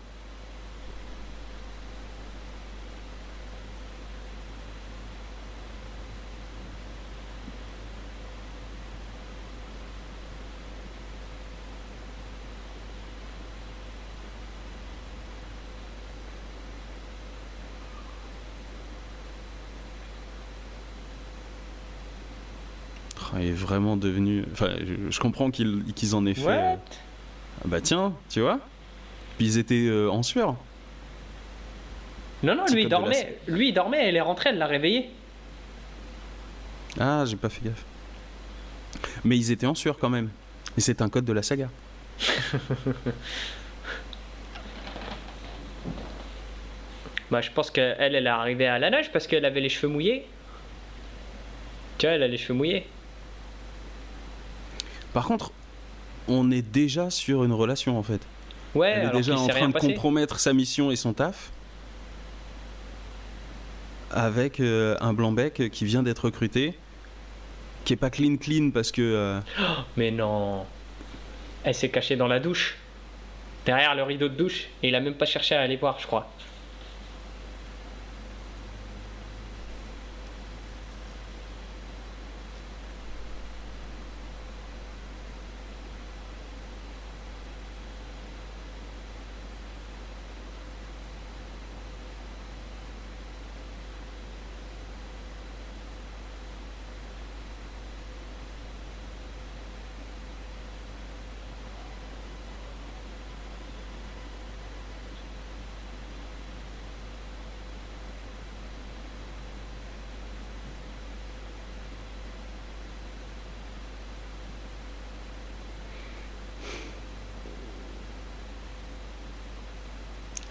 Oh est vraiment devenu. Enfin, je, je comprends qu'ils qu'ils en aient fait. euh, What ah Bah tiens, tu vois Puis ils étaient euh, en sueur. Non, non, lui il la dormait. Lui il dormait, elle est rentrée, elle l'a réveillé. Ah, j'ai pas fait gaffe. Mais ils étaient en sueur quand même. Et c'est un code de la saga. Bah, je pense qu'elle, elle est arrivée à la nage parce qu'elle avait les cheveux mouillés. Tu vois, elle a les cheveux mouillés. Par contre, on est déjà sur une relation en fait. Ouais, Elle est alors déjà en train de passé. compromettre sa mission et son taf avec euh, un blanc-bec qui vient d'être recruté, qui est pas clean clean parce que euh, Mais non. Elle s'est cachée dans la douche. Derrière le rideau de douche. Et il a même pas cherché à aller voir, je crois.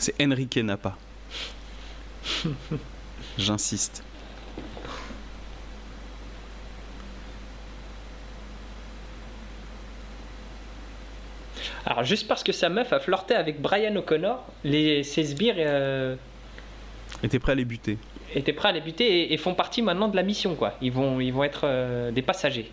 C'est Enrique Napa. J'insiste. Alors, juste parce que sa meuf a flirté avec Brian O'Connor, les, ses sbires euh, Et t'es prêt à les buter étaient prêts à les buter et, et font partie maintenant de la mission, quoi. Ils vont, ils vont être euh, des passagers.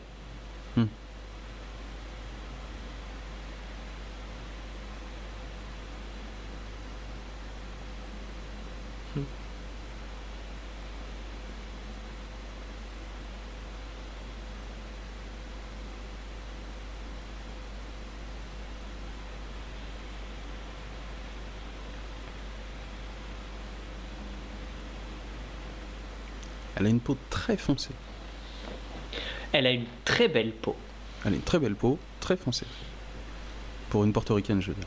Elle a une peau très foncée. Elle a une très belle peau. Elle a une très belle peau, très foncée. Pour une portoricaine, je veux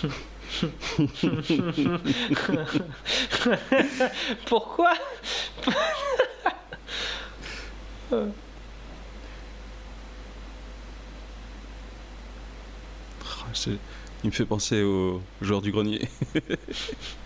dire. Pourquoi? Ah, Il me fait penser au joueur du grenier.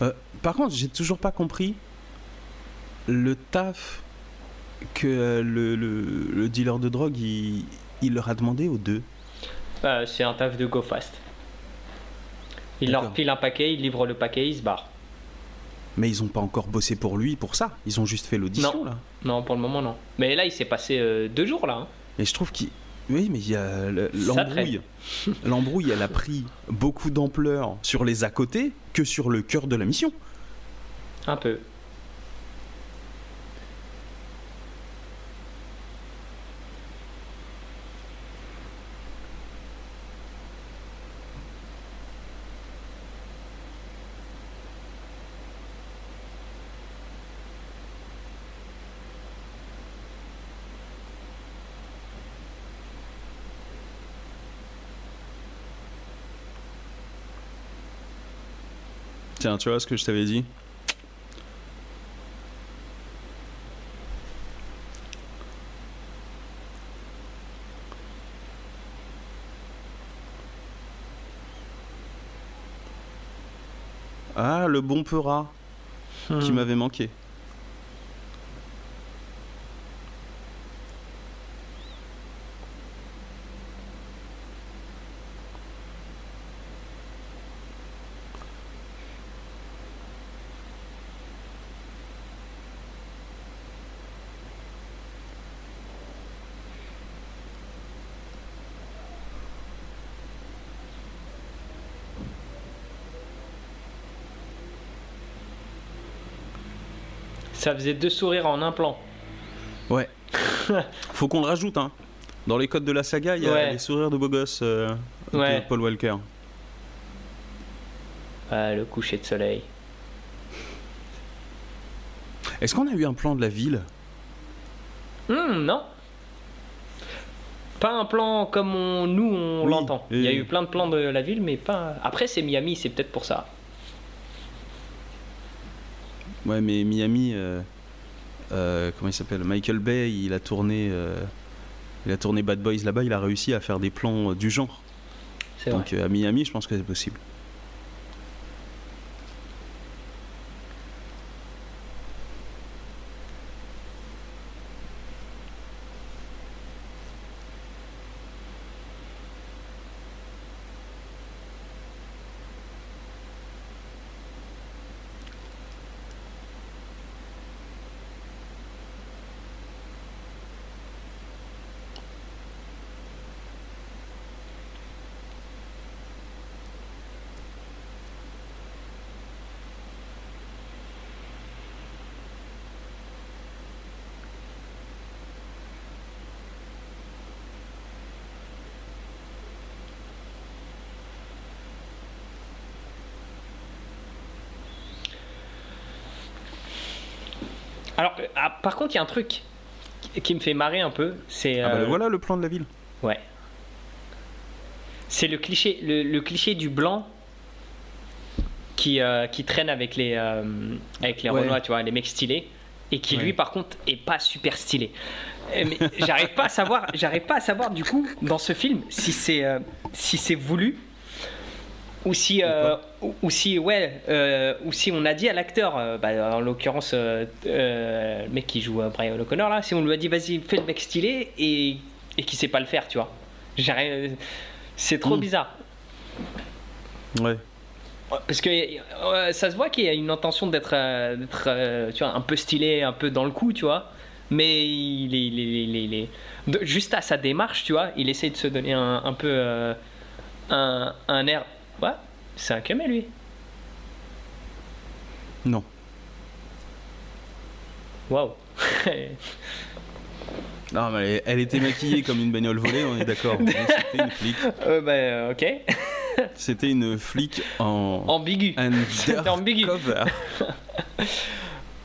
Euh, par contre, j'ai toujours pas compris le taf que le, le- le dealer de drogue il, il leur a demandé aux deux. Euh, C'est un taf de go fast. Il leur pile un paquet, il livre le paquet, il se barre. Mais ils ont pas encore bossé pour lui pour ça. Ils ont juste fait l'audition Non. là. Non, pour le moment, non. Mais là, il s'est passé euh, deux jours, là. hein. Et je trouve qu'il. Oui, mais il y a le- l'embrouille. L'embrouille, elle a pris beaucoup d'ampleur sur les à côté que sur le cœur de la mission. Un peu. Tiens, tu vois ce que je t'avais dit Ah, le bon Peura qui Hmm. m'avait manqué. Ça faisait deux sourires en un plan. Ouais. Faut qu'on le rajoute, hein. Dans les codes de la saga, il y a Ouais. les sourires de beau gosse euh, de. Paul Walker. Ah, le coucher de soleil. Est-ce qu'on a eu un plan de la ville? Hmm, non. Pas un plan comme on- nous on Oui, l'entend. Il y a eu plein de plans de la ville, mais pas. Après, c'est Miami, c'est peut-être pour ça. Ouais, mais Miami, euh, euh, comment il s'appelle Michael Bay, il a tourné, euh, il a tourné Bad Boys là-bas. Il a réussi à faire des plans du genre. Vrai. Donc à Miami, je pense que c'est possible. Alors, euh, ah, par contre, il y a un truc qui- me fait marrer un peu. C'est. Ah bah, euh, voilà le plan de la ville. Ouais. C'est le cliché, le, le cliché du blanc qui, euh, qui traîne avec les, euh, avec les Ouais. Renois, tu vois, les mecs stylés, et qui lui, par contre, est pas super stylé. Euh, Mais j'arrive pas à savoir, j'arrive pas à savoir du coup dans ce film si c'est euh, si c'est voulu ou si euh, ou, ou si ouais euh, ou si on a dit à l'acteur, euh, bah, en l'occurrence euh, euh, le mec qui joue euh, Brian O'Connor là, si on lui a dit vas-y fais le mec stylé et et qui sait pas le faire, tu vois. C'est trop Mm. bizarre. Ouais. Parce que euh, ça se voit qu'il y a une intention d'être, euh, euh, tu vois, un peu stylé, un peu dans le coup, tu vois. Mais il est, il est- il est- il est- de- juste à sa démarche, tu vois, il essaie de se donner un, un peu euh, un, un air. Ouais, c'est un camé lui. Non. Waouh. Non, mais elle, elle était maquillée comme une bagnole volée, on est d'accord. C'était une flic. euh, bah, ok. C'était une flic en Ambigu. C'était ambigu. undercover.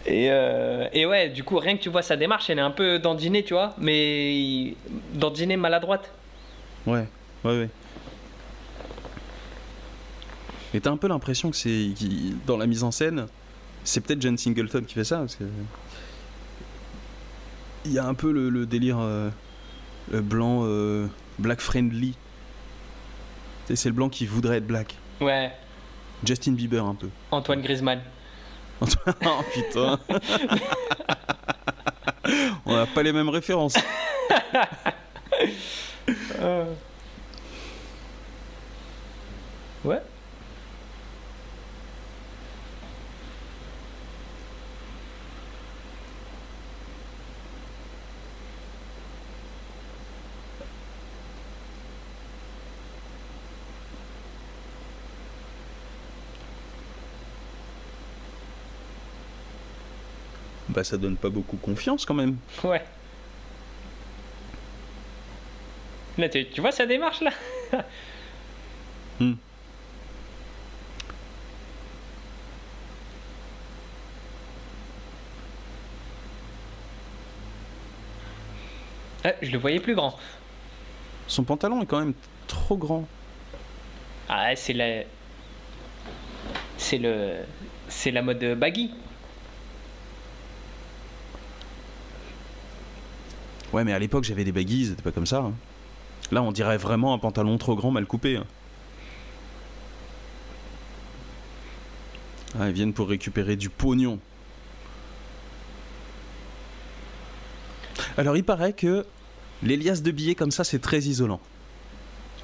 Et, euh, et ouais, du coup, rien que tu vois sa démarche, elle est un peu dandinée, tu vois, mais dandinée maladroite. Ouais, ouais, ouais. Et t'as un peu l'impression que c'est dans la mise en scène, c'est peut-être John Singleton qui fait ça parce que il y a un peu le, le délire euh, le blanc euh, black friendly. C'est le blanc qui voudrait être black. Ouais, Justin Bieber un peu. Antoine Griezmann. oh putain. On n'a pas les mêmes références. Ouais. Bah ça donne pas beaucoup confiance quand même. Ouais. Là, tu, tu vois sa démarche là Hmm. Ah, Je le voyais plus grand. Son pantalon est quand même trop grand. Ah, c'est la. C'est le. C'est la mode baggy. Ouais, mais à l'époque, j'avais des baggies, c'était pas comme ça. hein. Là, on dirait vraiment un pantalon trop grand, mal coupé. hein. Ah, ils viennent pour récupérer du pognon. Alors, il paraît que les liasses de billets comme ça, c'est très isolant.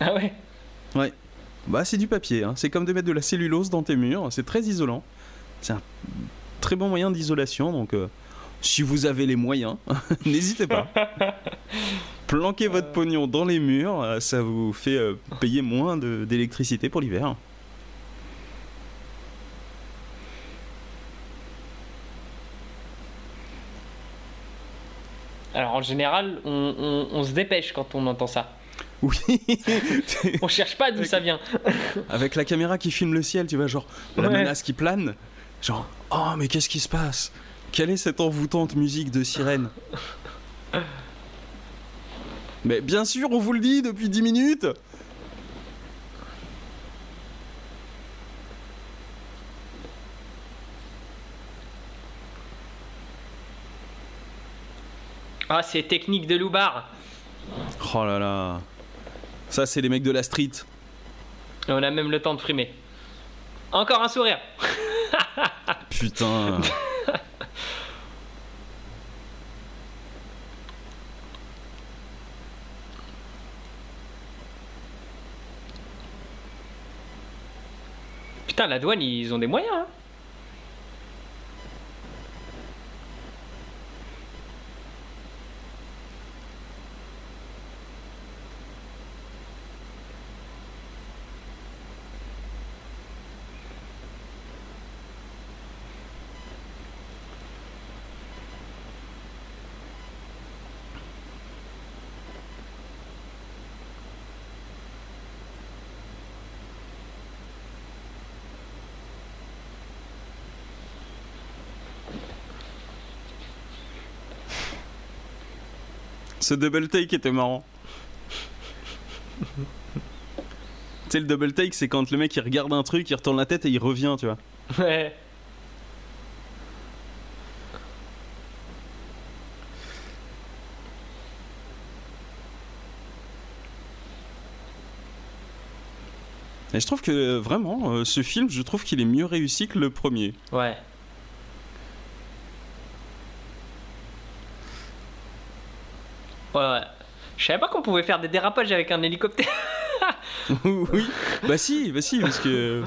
Ah ouais? Ouais. Bah, c'est du papier, hein. c'est comme de mettre de la cellulose dans tes murs, c'est très isolant. C'est un très bon moyen d'isolation, donc euh, si vous avez les moyens, n'hésitez pas. Planquez votre pognon dans les murs, euh, ça vous fait euh, payer moins d'électricité pour l'hiver. Alors en général, on, on- on se dépêche quand on entend ça. Oui. On cherche pas d'où ça vient. Avec la caméra qui filme le ciel, tu vois, genre la Ouais. menace qui plane. Genre, oh, mais qu'est-ce qui se passe? Quelle est cette envoûtante musique de sirène Mais bien sûr, on vous le dit depuis 10 minutes Ah, c'est technique de Loubar. Oh là là. Ça, c'est les mecs de la street. Et on a même le temps de frimer. Encore un sourire. Putain. Putain, la douane, ils ont des moyens. Hein. Ce double take était marrant. tu sais, le double take, c'est quand le mec il regarde un truc, il retourne la tête et il revient, tu vois. Ouais. Et je trouve que vraiment, euh, ce film, je trouve qu'il est mieux réussi que le premier. Ouais. Ouais, ouais. Je savais pas qu'on pouvait faire des dérapages avec un hélicoptère. oui, bah si, bah si, parce que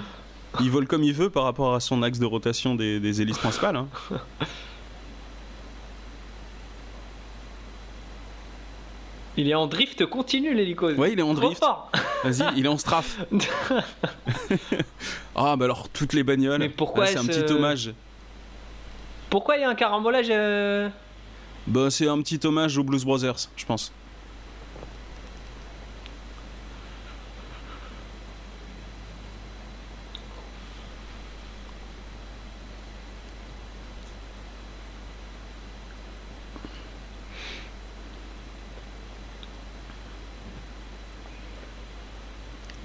il vole comme il veut par rapport à son axe de rotation des, des hélices principales. hein. Il est en drift continu l'hélico. Ouais, il est en Trop drift. Vas-y, il est en strafe. Ah, bah alors toutes les bagnoles. Mais pourquoi Ah, c'est un petit euh, hommage. Pourquoi il y a un carambolage euh, Bah, c'est un petit hommage aux Blues Brothers, je pense.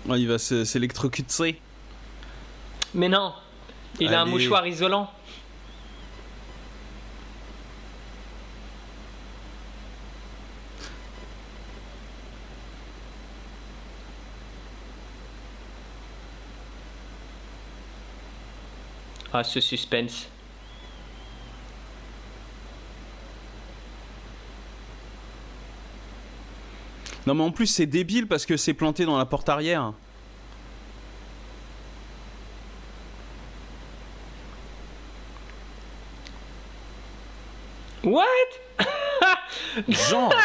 Ouais, il va s'électrocuter. Mais non. Il a un mouchoir isolant. Ah, ce suspense. Non, mais en plus, c'est débile parce que c'est planté dans la porte arrière. What? Genre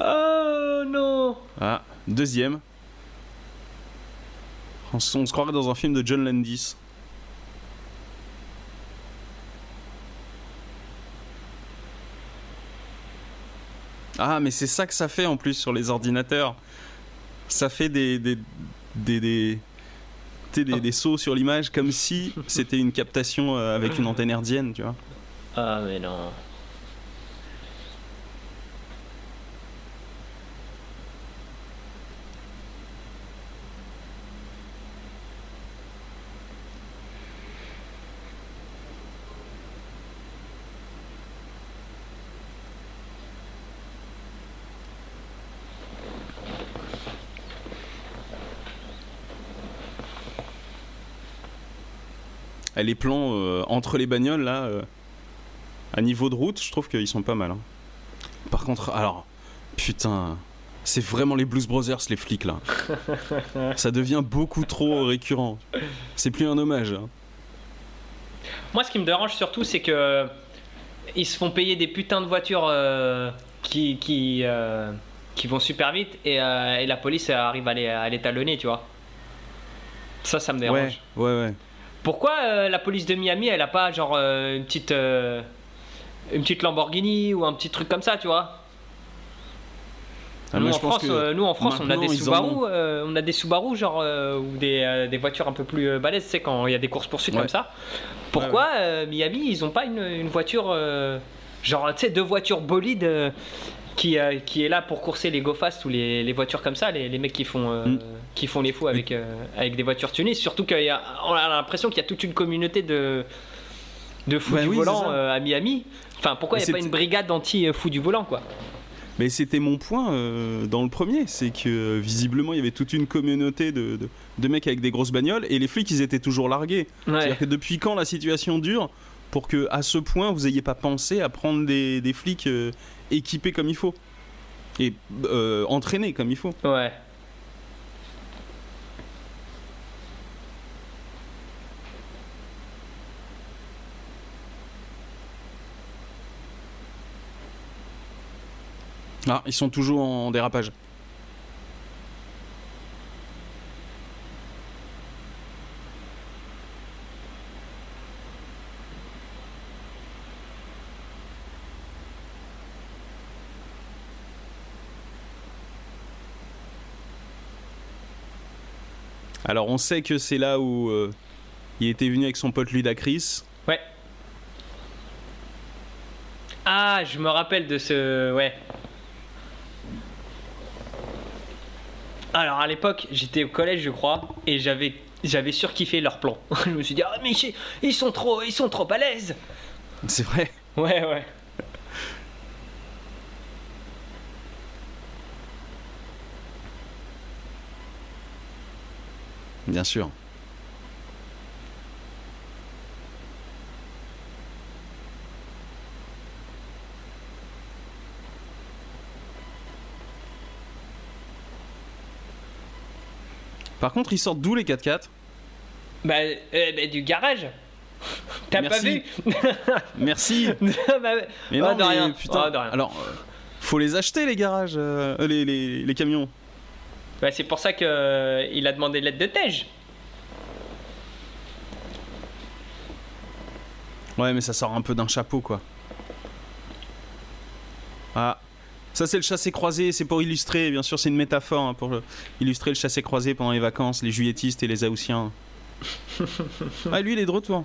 Oh non Ah, deuxième. On se, on se croirait dans un film de John Landis. Ah, mais c'est ça que ça fait en plus sur les ordinateurs. Ça fait des. des. des. des, des- des sauts sur l'image comme si c'était une captation euh, avec une antenne herdienne, tu vois. Ah mais non. Les plans euh, entre les bagnoles, là, euh, à niveau de route, je trouve qu'ils sont pas mal. hein. Par contre, alors, putain, c'est vraiment les Blues Brothers, les flics, là. Ça devient beaucoup trop récurrent. C'est plus un hommage. hein. Moi, ce qui me dérange surtout, c'est que ils se font payer des putains de voitures euh, qui qui, euh, qui vont super vite et, euh, et la police arrive à les, à les talonner, tu vois. Ça, ça me dérange. Ouais, ouais, ouais. Pourquoi euh, la police de Miami, elle a pas genre euh, une petite euh, une petite Lamborghini ou un petit truc comme ça, tu vois? Ah, nous, en France, nous en France, on a des Subaru, ont. on a des Subaru genre ou des, des voitures un peu plus balèzes, tu sais quand il y a des courses poursuites Ouais. comme ça. Pourquoi Miami ils ont pas une, une voiture genre tu sais deux voitures bolides qui euh, qui est là pour courser les go fast ou les, les voitures comme ça, les, les mecs qui font euh, Mm. qui font les fous avec euh, avec des voitures tunées. Surtout qu'on a l'impression qu'il y a toute une communauté de de fous Bah du oui, volant à Miami. Enfin pourquoi il n'y a pas une brigade anti fous du volant quoi? Mais c'était mon point euh, dans le premier, c'est que euh, visiblement il y avait toute une communauté de, de- de mecs avec des grosses bagnoles et les flics ils étaient toujours largués. Ouais. C'est-à-dire que depuis quand la situation dure pour que à ce point vous ayez pas pensé à prendre des, des flics euh, équipés comme il faut et euh, entraînés comme il faut. Ouais. Ah, ils sont toujours en dérapage. Alors on sait que c'est là où euh, il était venu avec son pote Ludacris. Ouais. Ah, je me rappelle de ce. Ouais. Alors à l'époque, j'étais au collège, je crois, et j'avais j'avais surkiffé leur plan. je me suis dit, ah mais chi- ils sont trop, ils sont trop à l'aise. C'est vrai. Ouais, ouais. Bien sûr. Par contre, ils sortent d'où les 4x4 Bah, euh, bah, du garage. T'as pas vu? Merci. Bah, Mais Oh, non, de mais rien. putain. Oh, de rien. Alors, euh, faut les acheter les garages, euh, euh, les, les- les camions. Bah, c'est pour ça que euh, a demandé l'aide de Tej. Ouais, mais ça sort un peu d'un chapeau, quoi. Ah, ça c'est le chassé croisé, c'est pour illustrer, bien sûr, c'est une métaphore hein, pour euh, illustrer le chassé croisé pendant les vacances, les juilletistes et les haussiens. ah, lui, il est de retour.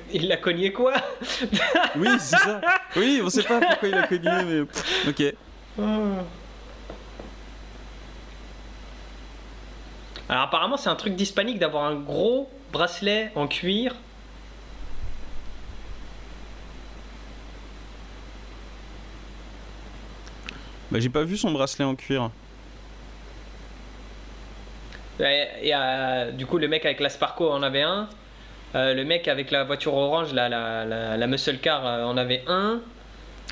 Il l'a cogné quoi Oui, c'est ça. Oui, on sait pas pourquoi il a cogné, mais ok. Alors apparemment c'est un truc d'hispanique d'avoir un gros bracelet en cuir. Bah, j'ai pas vu son bracelet en cuir. Et, et, euh, du coup le mec avec la Sparco en avait un. Euh, le mec avec la voiture orange, la, la, la, la muscle car euh, en avait un.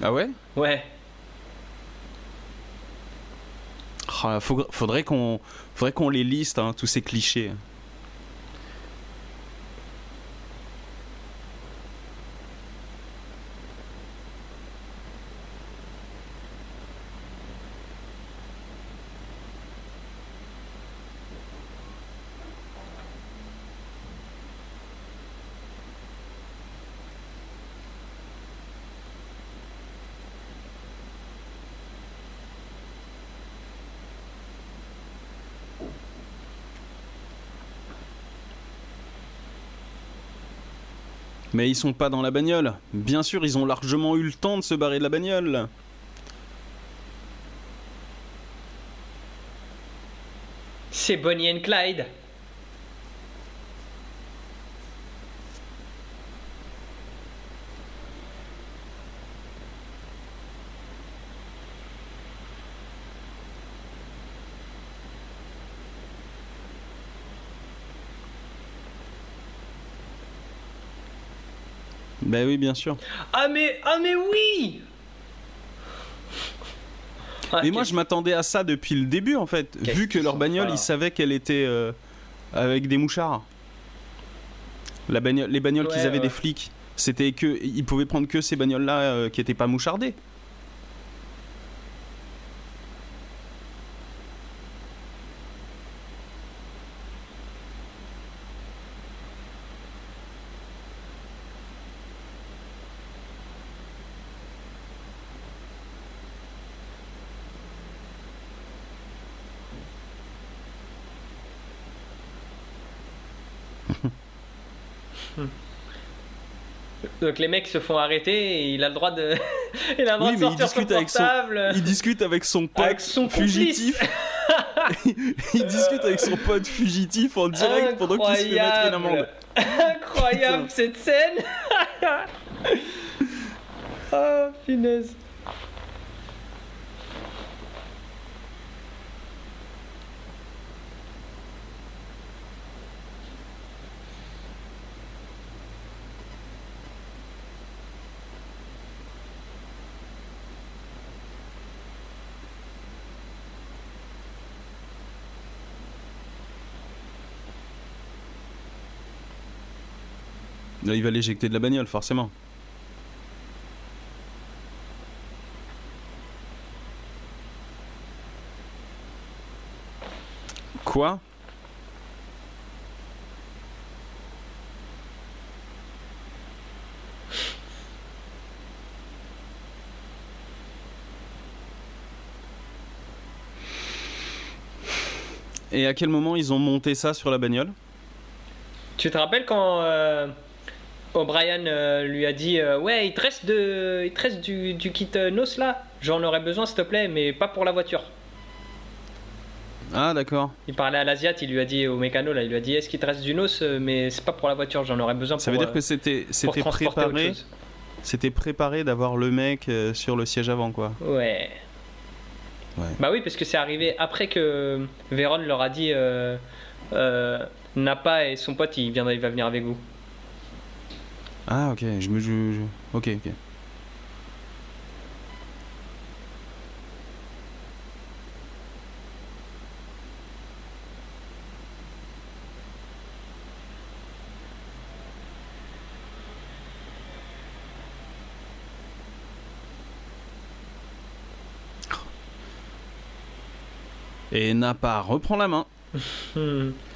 Ah ouais? Ouais. Faut- Faudrait qu'on faudrait qu'on les liste, hein, tous ces clichés. Mais ils sont pas dans la bagnole. Bien sûr, ils ont largement eu le temps de se barrer de la bagnole. C'est Bonnie and Clyde. Bah oui, bien sûr. Ah mais, ah mais oui Ah, Mais moi, je m'attendais à ça depuis le début, en fait. Vu que leur bagnole, ils savaient qu'elle était euh, avec des mouchards. La bagnole, les bagnoles Ouais, qu'ils avaient ouais. des flics, c'était que ils pouvaient prendre que ces bagnoles-là euh, qui étaient pas mouchardées. Donc les mecs se font arrêter et il a le droit de, il a le droit Oui, de mais il sortir son discute avec son- portable. Il discute avec son pote Avec son fugitif. il discute avec son pote fugitif en direct pendant qu'il se fait mettre une amende. Incroyable cette scène. oh punaise. Là, il va l'éjecter de la bagnole, forcément. Quoi? Et à quel moment ils ont monté ça sur la bagnole? Tu te rappelles quand euh, O'Brien euh, lui a dit euh, ouais il te reste de, il te reste du, du kit euh, NOS là, j'en aurais besoin s'il te plaît, mais pas pour la voiture. Ah d'accord. Il parlait à l'Asiat, il lui a dit au mécano là, il lui a dit est-ce qu'il te reste du NOS, mais c'est pas pour la voiture, j'en aurais besoin. Ça pour, veut dire que c'était préparé, chose. c'était préparé d'avoir le mec sur le siège avant quoi. Ouais. Ouais. Bah oui, parce que c'est arrivé après que Véron leur a dit Napa et son pote, il, viendra, il va venir avec vous. Ah ok, je me je, je- ok ok. Et Napa reprend la main.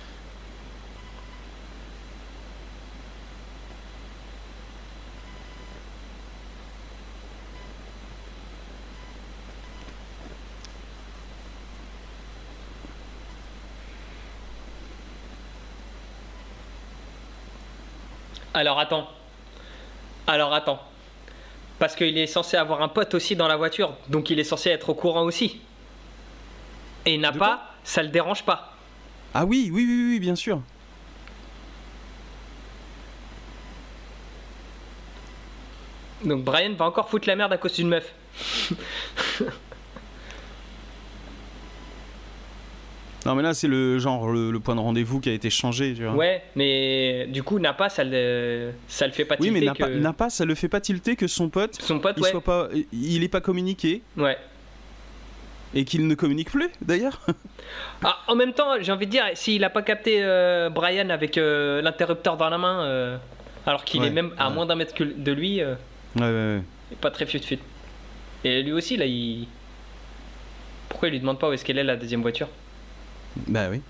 Alors attends. Alors attends. Parce qu'il est censé avoir un pote aussi dans la voiture, donc il est censé être au courant aussi. Et il n'a pas, ça le dérange pas. Ah oui, oui, oui, oui, bien sûr. Donc Brian va encore foutre la merde à cause d'une meuf. Non mais là c'est le genre le, le point de rendez-vous qui a été changé, tu vois. Ouais, mais du coup Napa ça le, ça le fait pas oui mais tilter Napa, que Napa, ça le fait pas tilter que son pote son pote il ouais. soit pas il est pas communiqué ouais. et qu'il ne communique plus d'ailleurs. Ah, en même temps, j'ai envie de dire s'il a pas capté euh, Brian avec euh, l'interrupteur dans la main euh, alors qu'il Ouais, est même à ouais. moins d'un mètre que de lui, ouais ouais ouais. pas très fut fut. Et lui aussi là il pourquoi il lui demande pas où est-ce qu'elle est la deuxième voiture? Bah oui.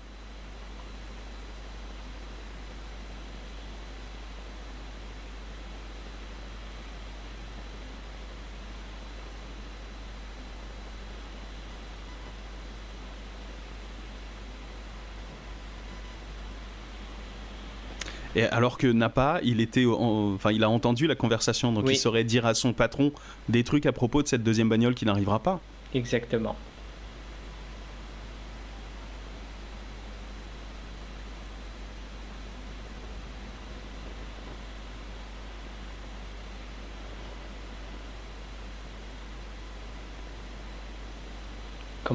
Et alors que Napa, il était, en- enfin, il a entendu la conversation, donc Oui. il saurait dire à son patron des trucs à propos de cette deuxième bagnole qui n'arrivera pas. Exactement.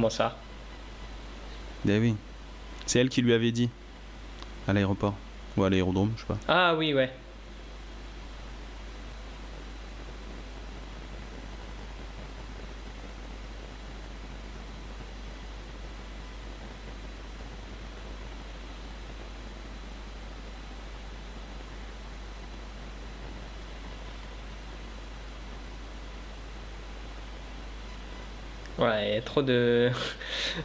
Comment ça? Eh oui. C'est elle qui lui avait dit à l'aéroport ou à l'aérodrome, je sais pas. Ah oui, ouais. A trop de.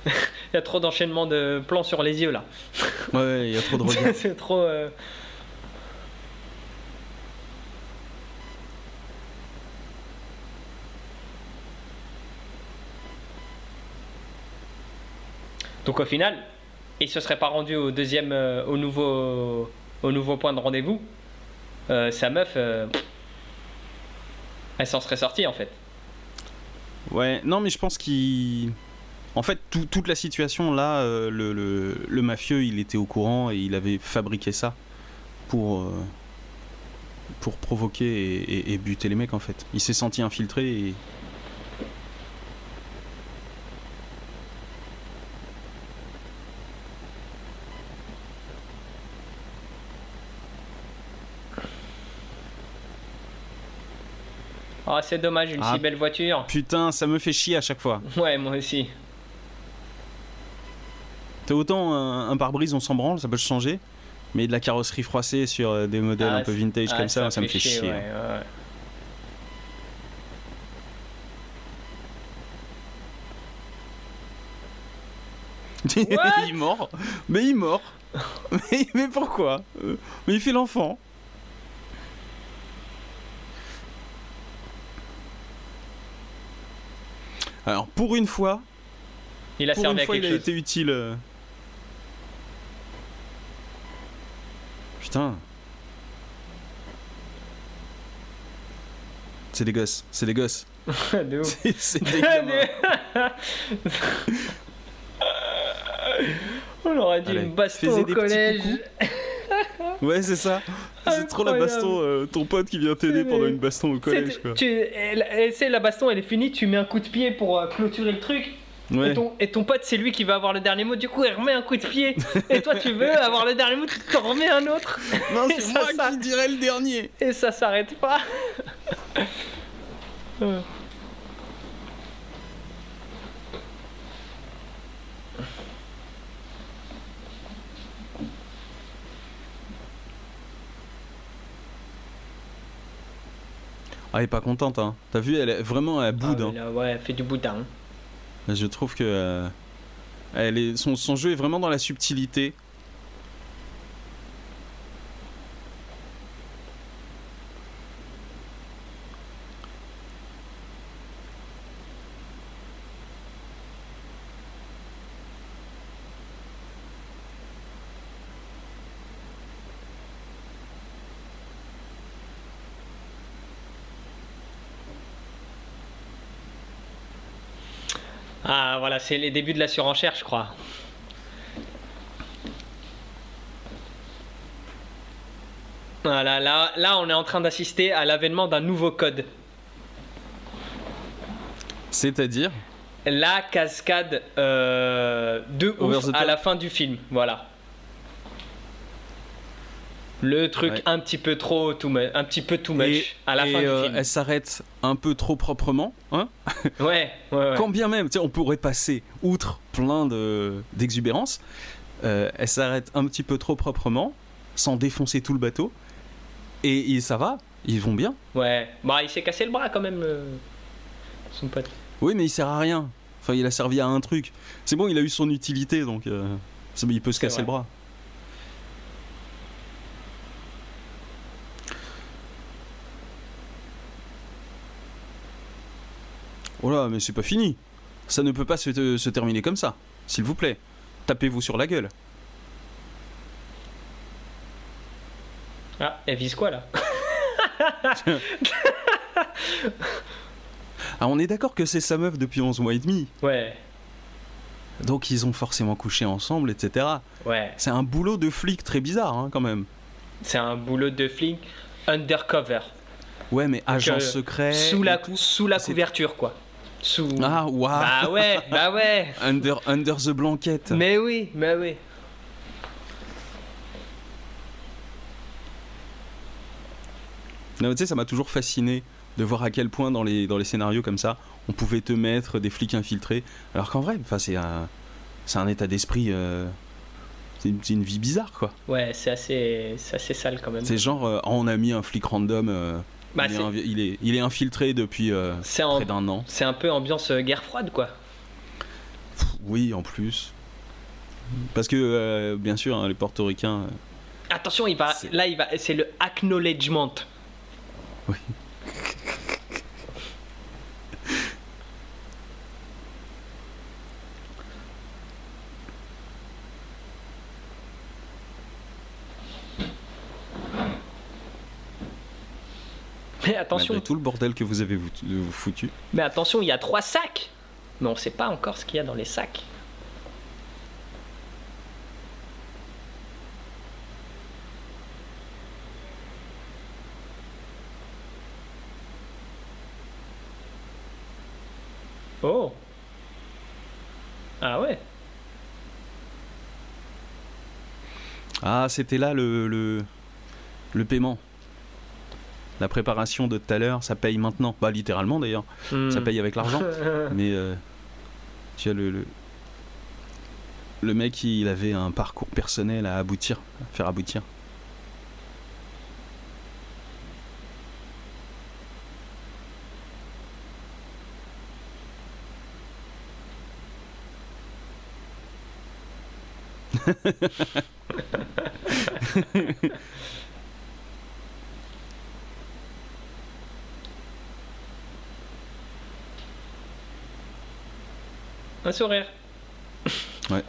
Il y a trop d'enchaînement de plans sur les yeux là. Ouais, il y a trop de regards. C'est trop. euh, Donc au final, il se serait pas rendu au deuxième, euh, au nouveau, au nouveau point de rendez-vous. Euh, sa meuf, euh, elle s'en serait sortie en fait. Ouais, non, mais je pense qu'il. En fait, tout- toute la situation là, euh, le, mafieux, il était au courant et il avait fabriqué ça pour euh, provoquer et, et- et buter les mecs en fait. Il s'est senti infiltré et c'est dommage, une Ah. si belle voiture. putain, ça me fait chier à chaque fois. Ouais, moi aussi. T'as autant un, un pare-brise, on s'en branle, ça peut changer, mais de la carrosserie froissée sur euh, des modèles Ah, un peu vintage Ah, comme ça, ça, me fait chier. ouais, ouais. What? Il est mort Mais il est mort mais, mais pourquoi? Euh, Mais il fait l'enfant Alors pour une fois, Il a pour servi une à fois il quelque a chose. été utile. euh. Putain. C'est des gosses, c'est des gosses. De ouf. C'est- C'est des gamins. On aurait dit Allez, une baston au des petits collège. coucous. Ouais, c'est ça. C'est trop la baston, euh, ton pote qui vient t'aider pendant une baston au collège, c'est la baston, elle est finie, tu mets un coup de pied pour euh, clôturer le truc. Ouais. Et, ton, et ton pote, c'est lui qui va avoir le dernier mot. Du coup, il remet un coup de pied. Et toi, tu veux avoir le dernier mot, tu t'en remets un autre. Non, c'est moi ça- qui dirais le dernier. Et ça s'arrête pas. Ah, elle est pas contente, hein. T'as vu, elle est vraiment à bout, Ah, hein. ouais, elle fait du boudin. Je trouve que euh, elle est, son, son jeu est vraiment dans la subtilité. Ah, voilà, c'est les débuts de la surenchère, je crois. Voilà, là, là, on est en train d'assister à l'avènement d'un nouveau code. C'est-à-dire? La cascade euh, de ouf à la fin du film, voilà. Le truc Ouais. un petit peu trop too much, un petit peu too much Et- à la et, fin euh, du film. elle s'arrête un peu trop proprement, hein Ouais, ouais, ouais. Quand bien même, on pourrait passer outre plein de d'exubérance. euh, elle s'arrête un petit peu trop proprement, sans défoncer tout le bateau. Et, et ça va, ils vont bien. Ouais. Bah, il s'est cassé le bras quand même, euh, son pote. Oui, mais il sert à rien. Enfin, il a servi à un truc. C'est bon, il a eu son utilité, donc euh, il peut se casser vrai. le bras. Oh là, mais c'est pas fini. Ça ne peut pas se, se terminer comme ça. S'il vous plaît, tapez-vous sur la gueule. Ah, elle vise quoi là Ah, on est d'accord que c'est sa meuf depuis 11 mois et demi. Ouais, Donc ils ont forcément couché ensemble, etc. ouais. C'est un boulot de flic très bizarre, hein, quand même. C'est un boulot de flic undercover. Ouais, mais agent euh, secret. sous la, tout. sous la couverture, quoi. Sous. Ah, waouh Bah ouais, bah ouais. Under, under the blanket. Mais oui, mais oui. Non, tu sais, ça m'a toujours fasciné de voir à quel point dans les, dans les scénarios comme ça, on pouvait te mettre des flics infiltrés. Alors qu'en vrai, enfin, c'est un, c'est un état d'esprit. euh, c'est une, vie bizarre, quoi. Ouais, c'est assez, c'est assez sale quand même. C'est genre, euh, oh, on a mis un flic random. euh, Bah, il, est, c'est- invi- il, est, il est infiltré depuis euh, en- près d'un an. C'est un peu ambiance euh, guerre froide, quoi. Oui, en plus. Parce que, euh, bien sûr, hein, les portoricains. Attention, il va, là, il va, c'est le acknowledgement. Oui. Attention, malgré tout le bordel que vous avez foutu. mais attention, il y a trois sacs. Mais on sait pas encore ce qu'il y a dans les sacs. Oh. Ah ouais. Ah, c'était là le, le, le paiement. La préparation de tout à l'heure, ça paye maintenant. Bah, littéralement d'ailleurs. Ça Hmm. paye avec l'argent. Mais euh, tu vois, le, le, le mec, il avait un parcours personnel à aboutir, à faire aboutir. Un sourire. Ouais.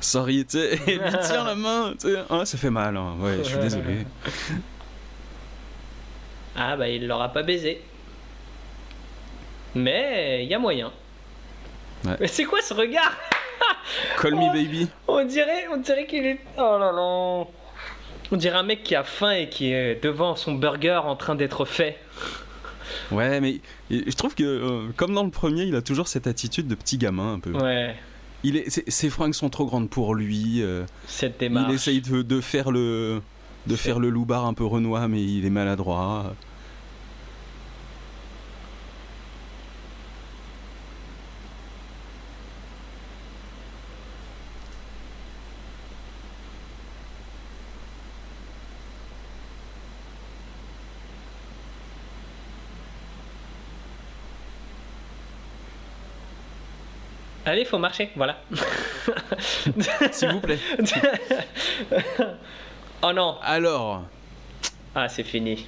Sorry, tu sais, elle lui tient la main, tu sais. Ah, ça fait mal, hein. ouais, je suis désolé. Ah bah il l'aura pas baisé. Mais il y a moyen. Ouais. Mais c'est quoi ce regard Call me baby. On dirait, on dirait qu'il est. Oh là là. On dirait un mec qui a faim et qui est devant son burger en train d'être fait. Ouais, mais je trouve que, euh, comme dans le premier, il a toujours cette attitude de petit gamin un peu. Ouais. Il est, ses- ses fringues sont trop grandes pour lui. euh, Cette démarche. il essaye de, de faire le, de faire le loupard un peu renois, mais il est maladroit. Allez, faut marcher, voilà. S'il vous plaît. oh non. Alors, Ah, c'est fini.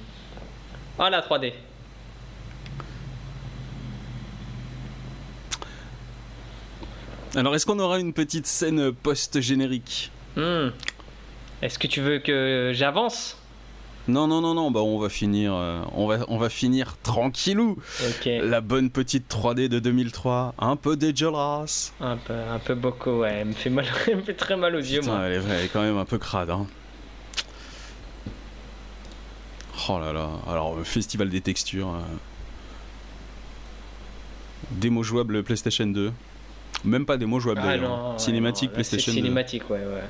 Ah, la 3D. alors est-ce qu'on aura une petite scène post-générique? Hmm. Est-ce que tu veux que j'avance? Non, non, non, non. Bah, on va finir, euh, on va, on va finir tranquillou. La bonne petite 3D de 2003, un peu dégueulasse. Un peu, un peu beaucoup, ouais. Elle me fait mal, elle me fait très mal aux yeux, moi. elle est, elle est quand même un peu crade. Hein. Oh là là. Alors, euh, festival des textures. euh. Démo jouable PlayStation 2. Même pas démo jouable Ah d'ailleurs. ouais, Cinématique non, PlayStation 2. Cinématique, ouais, ouais.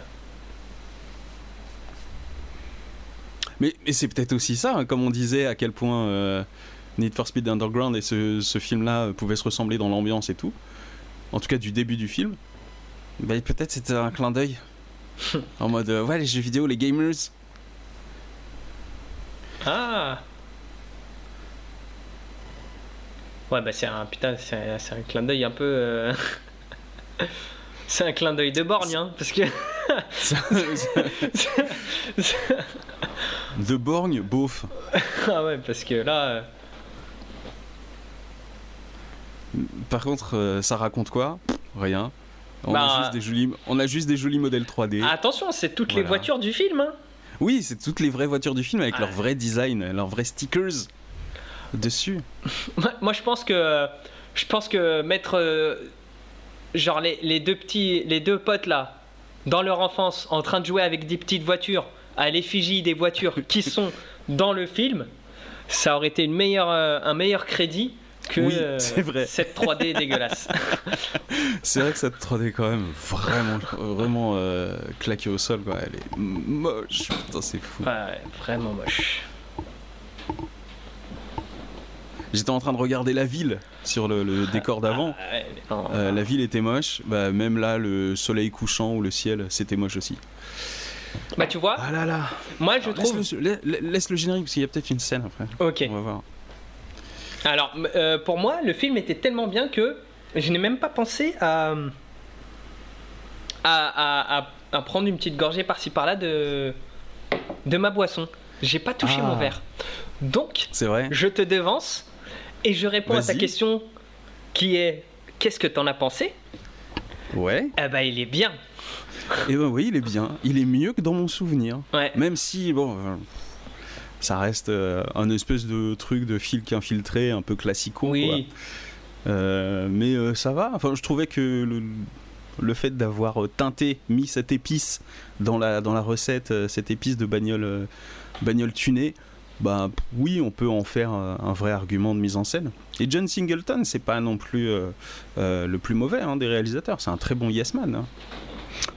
Mais, mais c'est peut-être aussi ça, hein, comme on disait, à quel point euh, Need for Speed Underground et ce, ce film-là pouvaient se ressembler dans l'ambiance et tout. En tout cas, du début du film. Bah, peut-être c'était un clin d'œil. en mode, euh, ouais, les jeux vidéo, les gamers. Ah Ouais, bah c'est un putain, c'est un, c'est un clin d'œil un peu. euh, c'est un clin d'œil de borgne, hein, parce que. de borgne, beauf. ah ouais, parce que là. euh, Par contre, euh, ça raconte quoi? Rien. On, Bah- a juste des jolis, on a juste des jolis modèles 3D. Attention, c'est toutes les voitures du film, hein. Oui, c'est toutes les vraies voitures du film avec Ah. leur vrai design, leurs vrais stickers dessus. Moi, moi, je pense que. Je pense que mettre. euh, genre les, les deux petits. Les deux potes là, dans leur enfance, en train de jouer avec des petites voitures, à l'effigie des voitures qui sont dans le film, ça aurait été une meilleure, euh, un meilleur crédit que Oui, euh, vrai. cette 3D dégueulasse. C'est vrai que cette 3D quand même vraiment vraiment euh, claquée au sol quoi. Elle est moche. Putain, c'est fou. Ouais, vraiment moche. J'étais en train de regarder la ville sur le, le décor d'avant. Ah, ouais, la ville était moche. Bah, même là, le soleil couchant ou le ciel, c'était moche aussi. Bah tu vois, Ah là là. moi je laisse, trouve. le, laisse le générique parce qu'il y a peut-être une scène après. Ok. On va voir. Alors, euh, pour moi, le film était tellement bien que je n'ai même pas pensé à, à, à- prendre une petite gorgée par-ci par-là de, de ma boisson. J'ai pas touché Ah. mon verre. Donc, C'est vrai. je te devance et je réponds à ta question qui est qu'est-ce que t'en as pensé? Ouais. Eh ben, il est bien. Et ben oui, il est bien. Il est mieux que dans mon souvenir. Ouais. Même si, bon, euh, ça reste euh, un espèce de truc de fil infiltré, un peu classico. Oui. quoi. Euh, mais ça va. Enfin, je trouvais que le, le fait d'avoir teinté, mis cette épice dans la, dans la recette, cette épice de bagnole, bagnole tunée, bah oui, on peut en faire un vrai argument de mise en scène. Et John Singleton, c'est pas non plus euh, euh, le plus mauvais hein, des réalisateurs. C'est un très bon yes man. hein.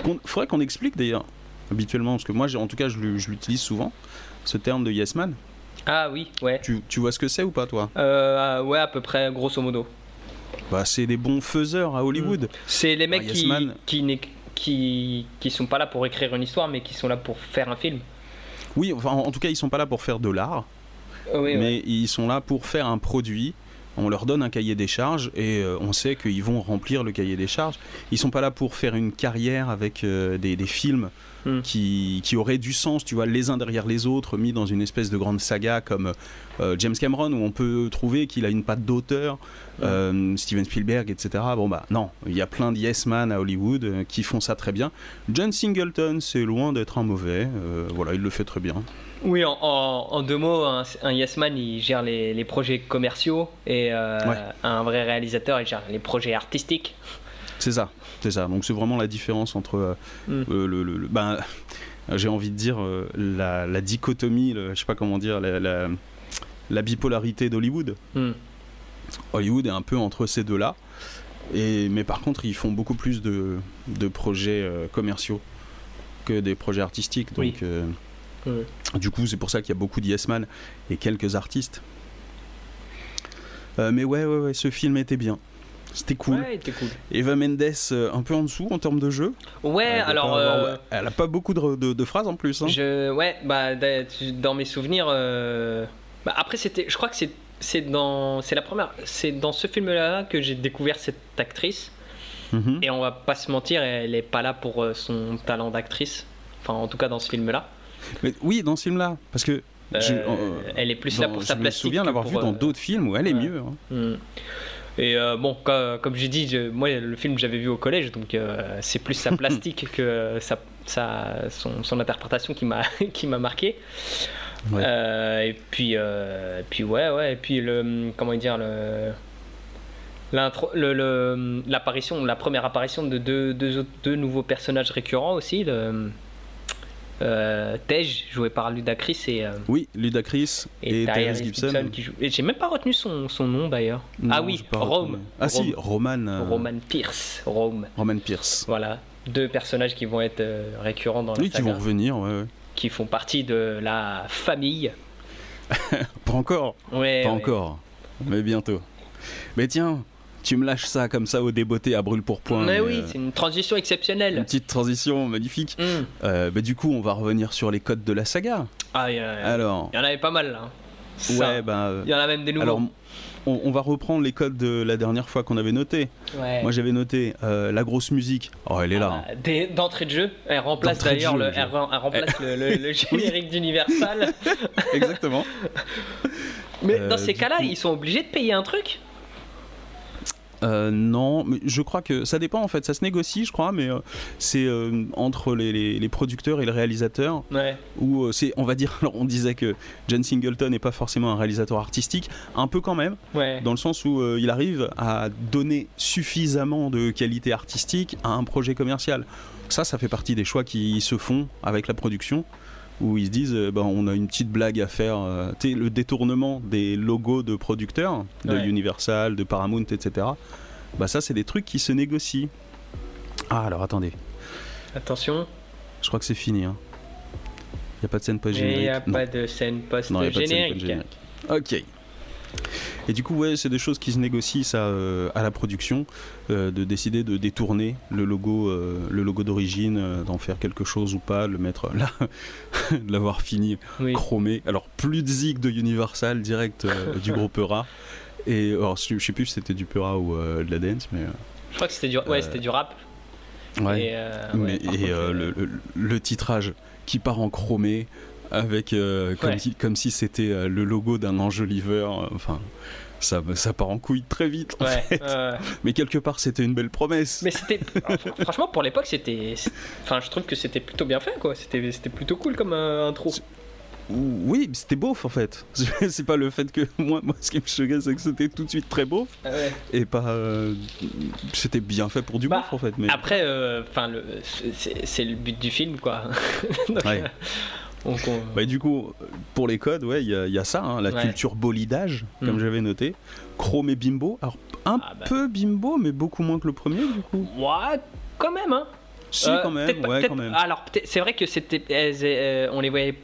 Qu'on- faudrait qu'on explique d'ailleurs habituellement, parce que moi, en tout cas, je l'u- je l'utilise souvent, ce terme de yes man. Ah oui, ouais. Tu, tu vois ce que c'est ou pas, toi? Euh, ouais, à peu près, grosso modo. Bah, c'est des bons faiseurs à Hollywood. C'est les mecs Ah, qui, Yes qui, qui, qui sont pas là pour écrire une histoire, mais qui sont là pour faire un film. Oui, enfin, en tout cas, ils sont pas là pour faire de l'art, Euh, ouais. mais ils sont là pour faire un produit. On leur donne un cahier des charges et euh, on sait qu'ils vont remplir le cahier des charges. Ils sont pas là pour faire une carrière avec euh, des, des films Hmm. qui, qui auraient du sens, tu vois, les uns derrière les autres, mis dans une espèce de grande saga comme euh, James Cameron, où on peut trouver qu'il a une patte d'auteur, euh, Steven Spielberg, etc. Bon bah non, il y a plein de yes man à Hollywood euh, qui font ça très bien. John Singleton, c'est loin d'être un mauvais. voilà, il le fait très bien. Oui, en, en- en deux mots, un, un yes man, il gère les, les projets commerciaux et Ouais. un vrai réalisateur, il gère les projets artistiques. C'est ça, c'est ça. Donc c'est vraiment la différence entre euh, Mm. le, le- le- ben, j'ai envie de dire euh, la, la dichotomie, je sais pas comment dire, la, la- la bipolarité d'Hollywood. Hmm. Hollywood est un peu entre ces deux-là. Et, mais par contre, ils font beaucoup plus de, de projets euh, commerciaux que des projets artistiques. Donc, Oui. euh, du coup, c'est pour ça qu'il y a beaucoup d'Yes Man et quelques artistes. Euh, mais ouais, ouais, ouais, ce film était bien. C'était cool. Ouais, c'était cool. Eva Mendes, euh, un peu en dessous en termes de jeu. Ouais, Elle alors. pas avoir- euh, Elle a pas beaucoup de, de- de phrases en plus. hein. Je, ouais, bah, dans mes souvenirs. euh, bah, après, c'était, je crois que c'est, c'est dans, c'est la première, c'est dans ce film-là que j'ai découvert cette actrice. Mhm. Et on va pas se mentir, elle est pas là pour son talent d'actrice. Enfin, en tout cas, dans ce film-là. Mais oui, dans ce film-là. Parce que je, Euh, elle est plus dans- là pour sa je me plastique. souviens l'avoir pour, vu dans euh, d'autres films où elle est mieux. hein. Et euh, bon, co- comme j'ai dit, je- moi le film j'avais vu au collège, donc euh, c'est plus sa plastique que sa, sa- son, son interprétation qui m'a qui m'a marqué. Ouais. Euh, et puis et puis ouais ouais et puis le comment dire le l'intro le- le- l'apparition la première apparition de deux, deux, autres- deux nouveaux personnages récurrents aussi le euh, Tej joué par Ludacris et euh, Oui, Ludacris et, et, Tyrese Gibson. Gibson qui joue et j'ai même pas retenu son, son nom d'ailleurs ah oui Rome retenu. Ah si, Roman. euh, Roman Pierce Rome Roman Pierce. voilà deux personnages qui vont être euh, récurrents dans la Oui, qui saga, vont revenir, ouais, ouais. qui font partie de la famille Pas encore, ouais, pas ouais. encore, mais bientôt. Mais tiens, tu me lâches ça comme ça au débeauté à brûle pour point. mais mais, oui euh, c'est une transition une exceptionnelle petite transition magnifique. Hmm. Euh, bah, du coup, on va revenir sur les codes de la saga. ah il y, Alors, il y en avait pas mal là. Ça, ouais, bah, euh, il y en a même des nouveaux alors, on, on va reprendre les codes de la dernière fois qu'on avait noté. Ouais. Moi, j'avais noté euh, la grosse musique. Oh, elle est là. Ah, D'entrée de jeu, elle remplace d'ailleurs le, elle, elle remplace le, le- le générique d'Universal. Exactement. Mais Euh, dans ces cas-là, coup- ils sont obligés de payer un truc. Euh, non, mais je crois que ça dépend en fait, ça se négocie, je crois, mais euh, c'est euh, entre les, les- les producteurs et le réalisateur Ouais. où euh, c'est, on va dire, alors on disait que John Singleton n'est pas forcément un réalisateur artistique, un peu quand même, Ouais. dans le sens où il arrive à donner suffisamment de qualité artistique à un projet commercial. Ça, ça fait partie des choix qui se font avec la production, où ils se disent, euh, ben, on a une petite blague à faire, euh, tu sais, le détournement des logos de producteurs, de Ouais. Universal, de Paramount, etc. Bah ça, c'est des trucs qui se négocient. Ah, alors attendez, Attention. je crois que c'est fini. hein. Il n'y a pas de scène Il n'y post-générique. a pas de scène Non, il n'y a pas de scène post-générique. post-générique. Ok. Et du coup, ouais, c'est des choses qui se négocient ça, euh, à la production, euh, de décider de détourner le logo, euh, le logo d'origine, d'en faire quelque chose ou pas, le mettre là, de l'avoir fini Oui. chromé. Alors plus de zig de Universal direct du groupe Eura. Et alors je je sais plus si c'était du Pura ou de la dance, mais Je crois que c'était du, ouais, c'était du rap. ouais. Et, Mais- ouais, par et contre, le, le- le titrage qui part en chromé avec euh, comme, Ouais. si, comme si c'était euh, le logo d'un enjoliveur. euh, Enfin, ça, ça part en couille très vite. en Ouais, fait. Mais quelque part, c'était une belle promesse. Mais c'était. Franchement, pour l'époque, c'était. Enfin, je trouve que c'était plutôt bien fait, quoi. C'était c'était plutôt cool comme euh, intro. Oui, c'était beauf en fait. C'est pas le fait que moi, moi ce qui me choquait, c'est que c'était tout de suite très beauf Ouais. et pas. euh, c'était bien fait pour du Bah, beauf en fait. Mais Après, enfin, le c'est c'est le but du film, quoi. Donc, Ouais. Euh, donc, on- Bah, du coup, pour les codes, ouais, il y, a- il y a ça, hein, la Ouais. culture bolidage, comme Mm. j'avais noté. Chrome et bimbo. Alors, un Ah, bah. peu bimbo, mais beaucoup moins que le premier, du coup. Ouais, quand même, hein. Si, Euh, quand même, ouais, quand. Alors, c'est vrai que c'était. elles- euh, on les voyait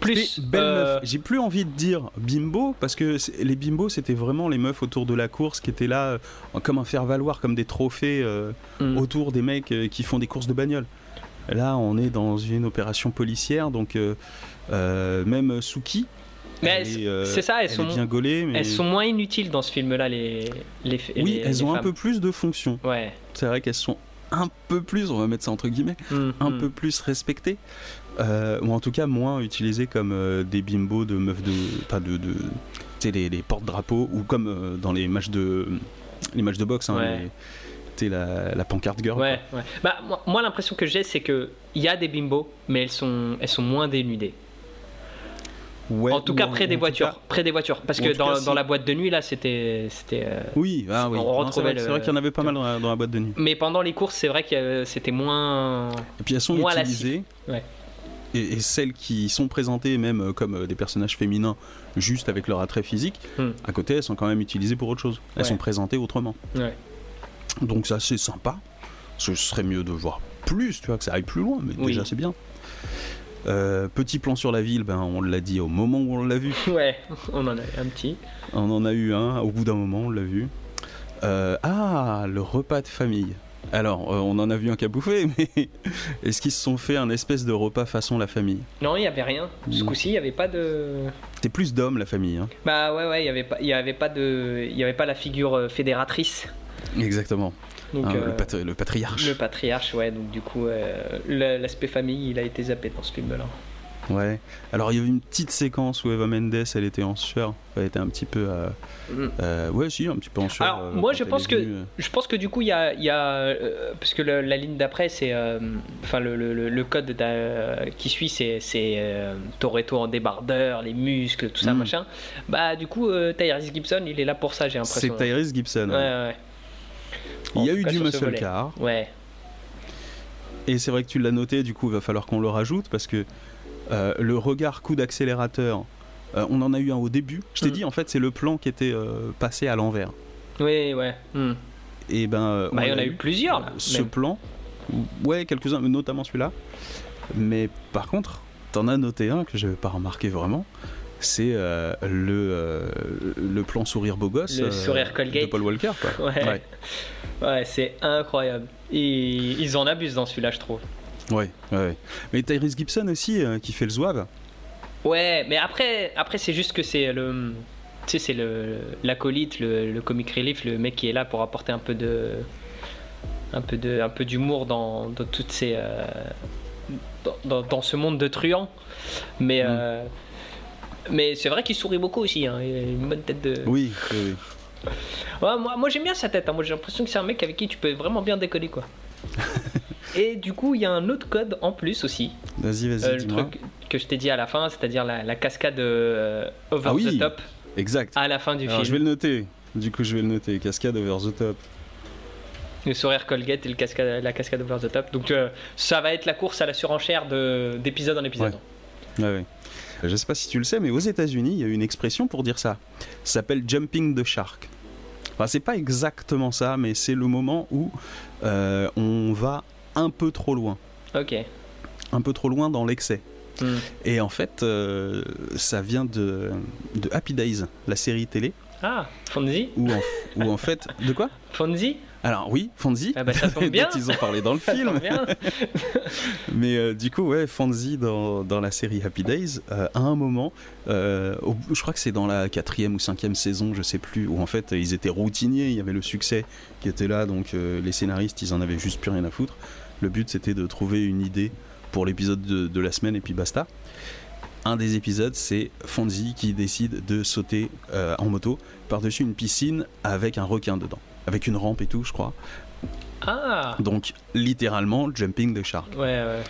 plus. Belle euh, meuf. J'ai plus envie de dire bimbo parce que les bimbos c'était vraiment les meufs autour de la course qui étaient là comme un faire valoir, comme des trophées euh, hmm. autour des mecs qui font des courses de bagnole. Là, on est dans une opération policière, donc euh, euh, même Suki, Mais c'est- euh, c'est ça, elles elle sont, est bien gaulée, mais elles sont moins inutiles dans ce film-là, les, les, oui, les- elles les ont un peu plus de fonction. Ouais. C'est vrai qu'elles sont un peu plus, on va mettre ça entre guillemets, Hmm, un peu plus respectées. Euh, ou en tout cas moins utilisées comme euh, des bimbos de meufs de. Pas de. de tu sais, les, porte-drapeaux, ou comme dans les matchs de. Les matchs de boxe, hein, Ouais. La, la pancarte girl. Ouais, ouais. Bah, moi, moi, l'impression que j'ai, c'est que il y a des bimbos, mais elles sont, elles sont moins dénudées. Ouais, en tout ou cas, près des voitures. cas- Près des voitures. Parce que dans, cas, dans si. la boîte de nuit, là, c'était. c'était euh, Oui, ah oui. On Non, retrouvait c'est vrai, le- c'est vrai qu'il y en avait pas mal dans la, dans la boîte de nuit. Mais pendant les courses, c'est vrai que euh, c'était moins. Et puis elles sont Moins utilisées. Ouais. Et, et celles qui sont présentées même euh, comme des personnages féminins, juste avec leur attrait physique, Hmm. à côté, elles sont quand même utilisées pour autre chose. Elles Ouais. sont présentées autrement. Ouais. Donc ça, c'est sympa. Ce serait mieux de voir plus, tu vois, que ça aille plus loin, mais Oui. déjà c'est bien. Euh, petit plan sur la ville, ben, on l'a dit au moment où on l'a vu. Ouais, on en a un petit. On en a eu un, au bout d'un moment, on l'a vu. Euh, ah, le repas de famille. Alors, euh, on en a vu un qui a bouffé, mais est-ce qu'ils se sont fait un espèce de repas façon la famille? Non, il n'y avait rien. Ce coup-ci, il n'y avait pas de. T'es plus d'hommes, la famille. Hein. Bah ouais, ouais, il n'y avait, pas- y avait, pas de... y avait pas la figure fédératrice. Exactement. Donc, Hein, euh, le, patri- le patriarche. le patriarche, ouais. Donc, du coup, euh, l'aspect famille, il a été zappé dans ce film-là. Ouais. Alors, il y avait une petite séquence où Eva Mendes, elle était en sueur. Elle était un petit peu. euh, Mm. euh, ouais, si, un petit peu en sueur. Alors, euh, moi, je pense que- venue. Je pense que du coup, il y a. y a, parce que le- la ligne d'après, c'est. Enfin, le, le- code qui suit, c'est Toretto en débardeur, les muscles, tout ça, Mm. machin. Bah, du coup, Tyrese Gibson, il est là pour ça, j'ai l'impression. C'est Tyrese Gibson. Ouais, ouais. Il y a eu du muscle car. Ouais. Et c'est vrai que tu l'as noté, du coup, il va falloir qu'on le rajoute parce que euh, le regard coup d'accélérateur, euh, on en a eu un au début. Je t'ai Mm. dit, en fait, c'est le plan qui était euh, passé à l'envers. Oui, ouais. Hmm. Et ben, Bah, on il y en a eu plusieurs, là. Ce même. plan, ouais, quelques-uns, notamment celui-là. Mais par contre, t'en as noté un que j'avais pas remarqué vraiment. C'est euh, le, euh, le plan sourire beau gosse Le euh, sourire Colgate. de Paul Walker. Quoi. Ouais. Ouais. Ouais, c'est incroyable. Et ils en abusent dans celui-là, je trouve. Ouais, ouais. Mais Tyrese Gibson aussi, qui fait le zouave. Ouais, mais après, après c'est juste que c'est le. Tu sais, c'est le l'acolyte, le, le comic relief, le mec qui est là pour apporter un peu de. Un peu de, un peu d'humour dans, dans toutes ces. dans, dans- dans ce monde de truands. Mais. Mm. Mais c'est vrai qu'il sourit beaucoup aussi, hein. il a une bonne tête de. Oui, oui, oui. Ouais, moi, moi j'aime bien sa tête, hein. moi j'ai l'impression que c'est un mec avec qui tu peux vraiment bien décoller quoi. Et du coup, il y a un autre code en plus aussi, Vas-y, vas-y, euh, le truc que je t'ai dit à la fin, c'est-à-dire la, la cascade euh, over Ah oui. the top Exact. à la fin du Alors je film. vais le noter. Du coup, je vais le noter. Cascade over the top. Le sourire Colgate et le cascade, la cascade over the top. Donc euh, ça va être la course à la surenchère de- d'épisode en épisode. Ouais, ouais. Je sais pas si tu le sais, mais aux États-Unis, il y a une expression pour dire ça. Ça s'appelle jumping the shark. Enfin, c'est pas exactement ça, mais c'est le moment où euh, on va un peu trop loin. Ok. Un peu trop loin dans l'excès. Hmm. Et en fait, euh, ça vient de, de Happy Days, la série télé, Ah, Fonzie où en, où en fait. De quoi? Fonzie? Alors oui, Fonzie, Ah bah, ça tombe bien. ils ont parlé dans le Ça film. Mais euh, du coup, ouais, Fonzie dans, dans la série Happy Days, euh, à un moment, euh, au- je crois que c'est dans la quatrième ou cinquième saison, je sais plus, où en fait ils étaient routiniers, il y avait le succès qui était là, donc les scénaristes ils en avaient juste plus rien à foutre. Le but c'était de trouver une idée pour l'épisode de, de la semaine et puis basta. Un des épisodes, c'est Fonzie qui décide de sauter euh, en moto par-dessus une piscine avec un requin dedans, avec une rampe et tout, je crois. Ah Donc littéralement jumping the shark. Ouais, ouais.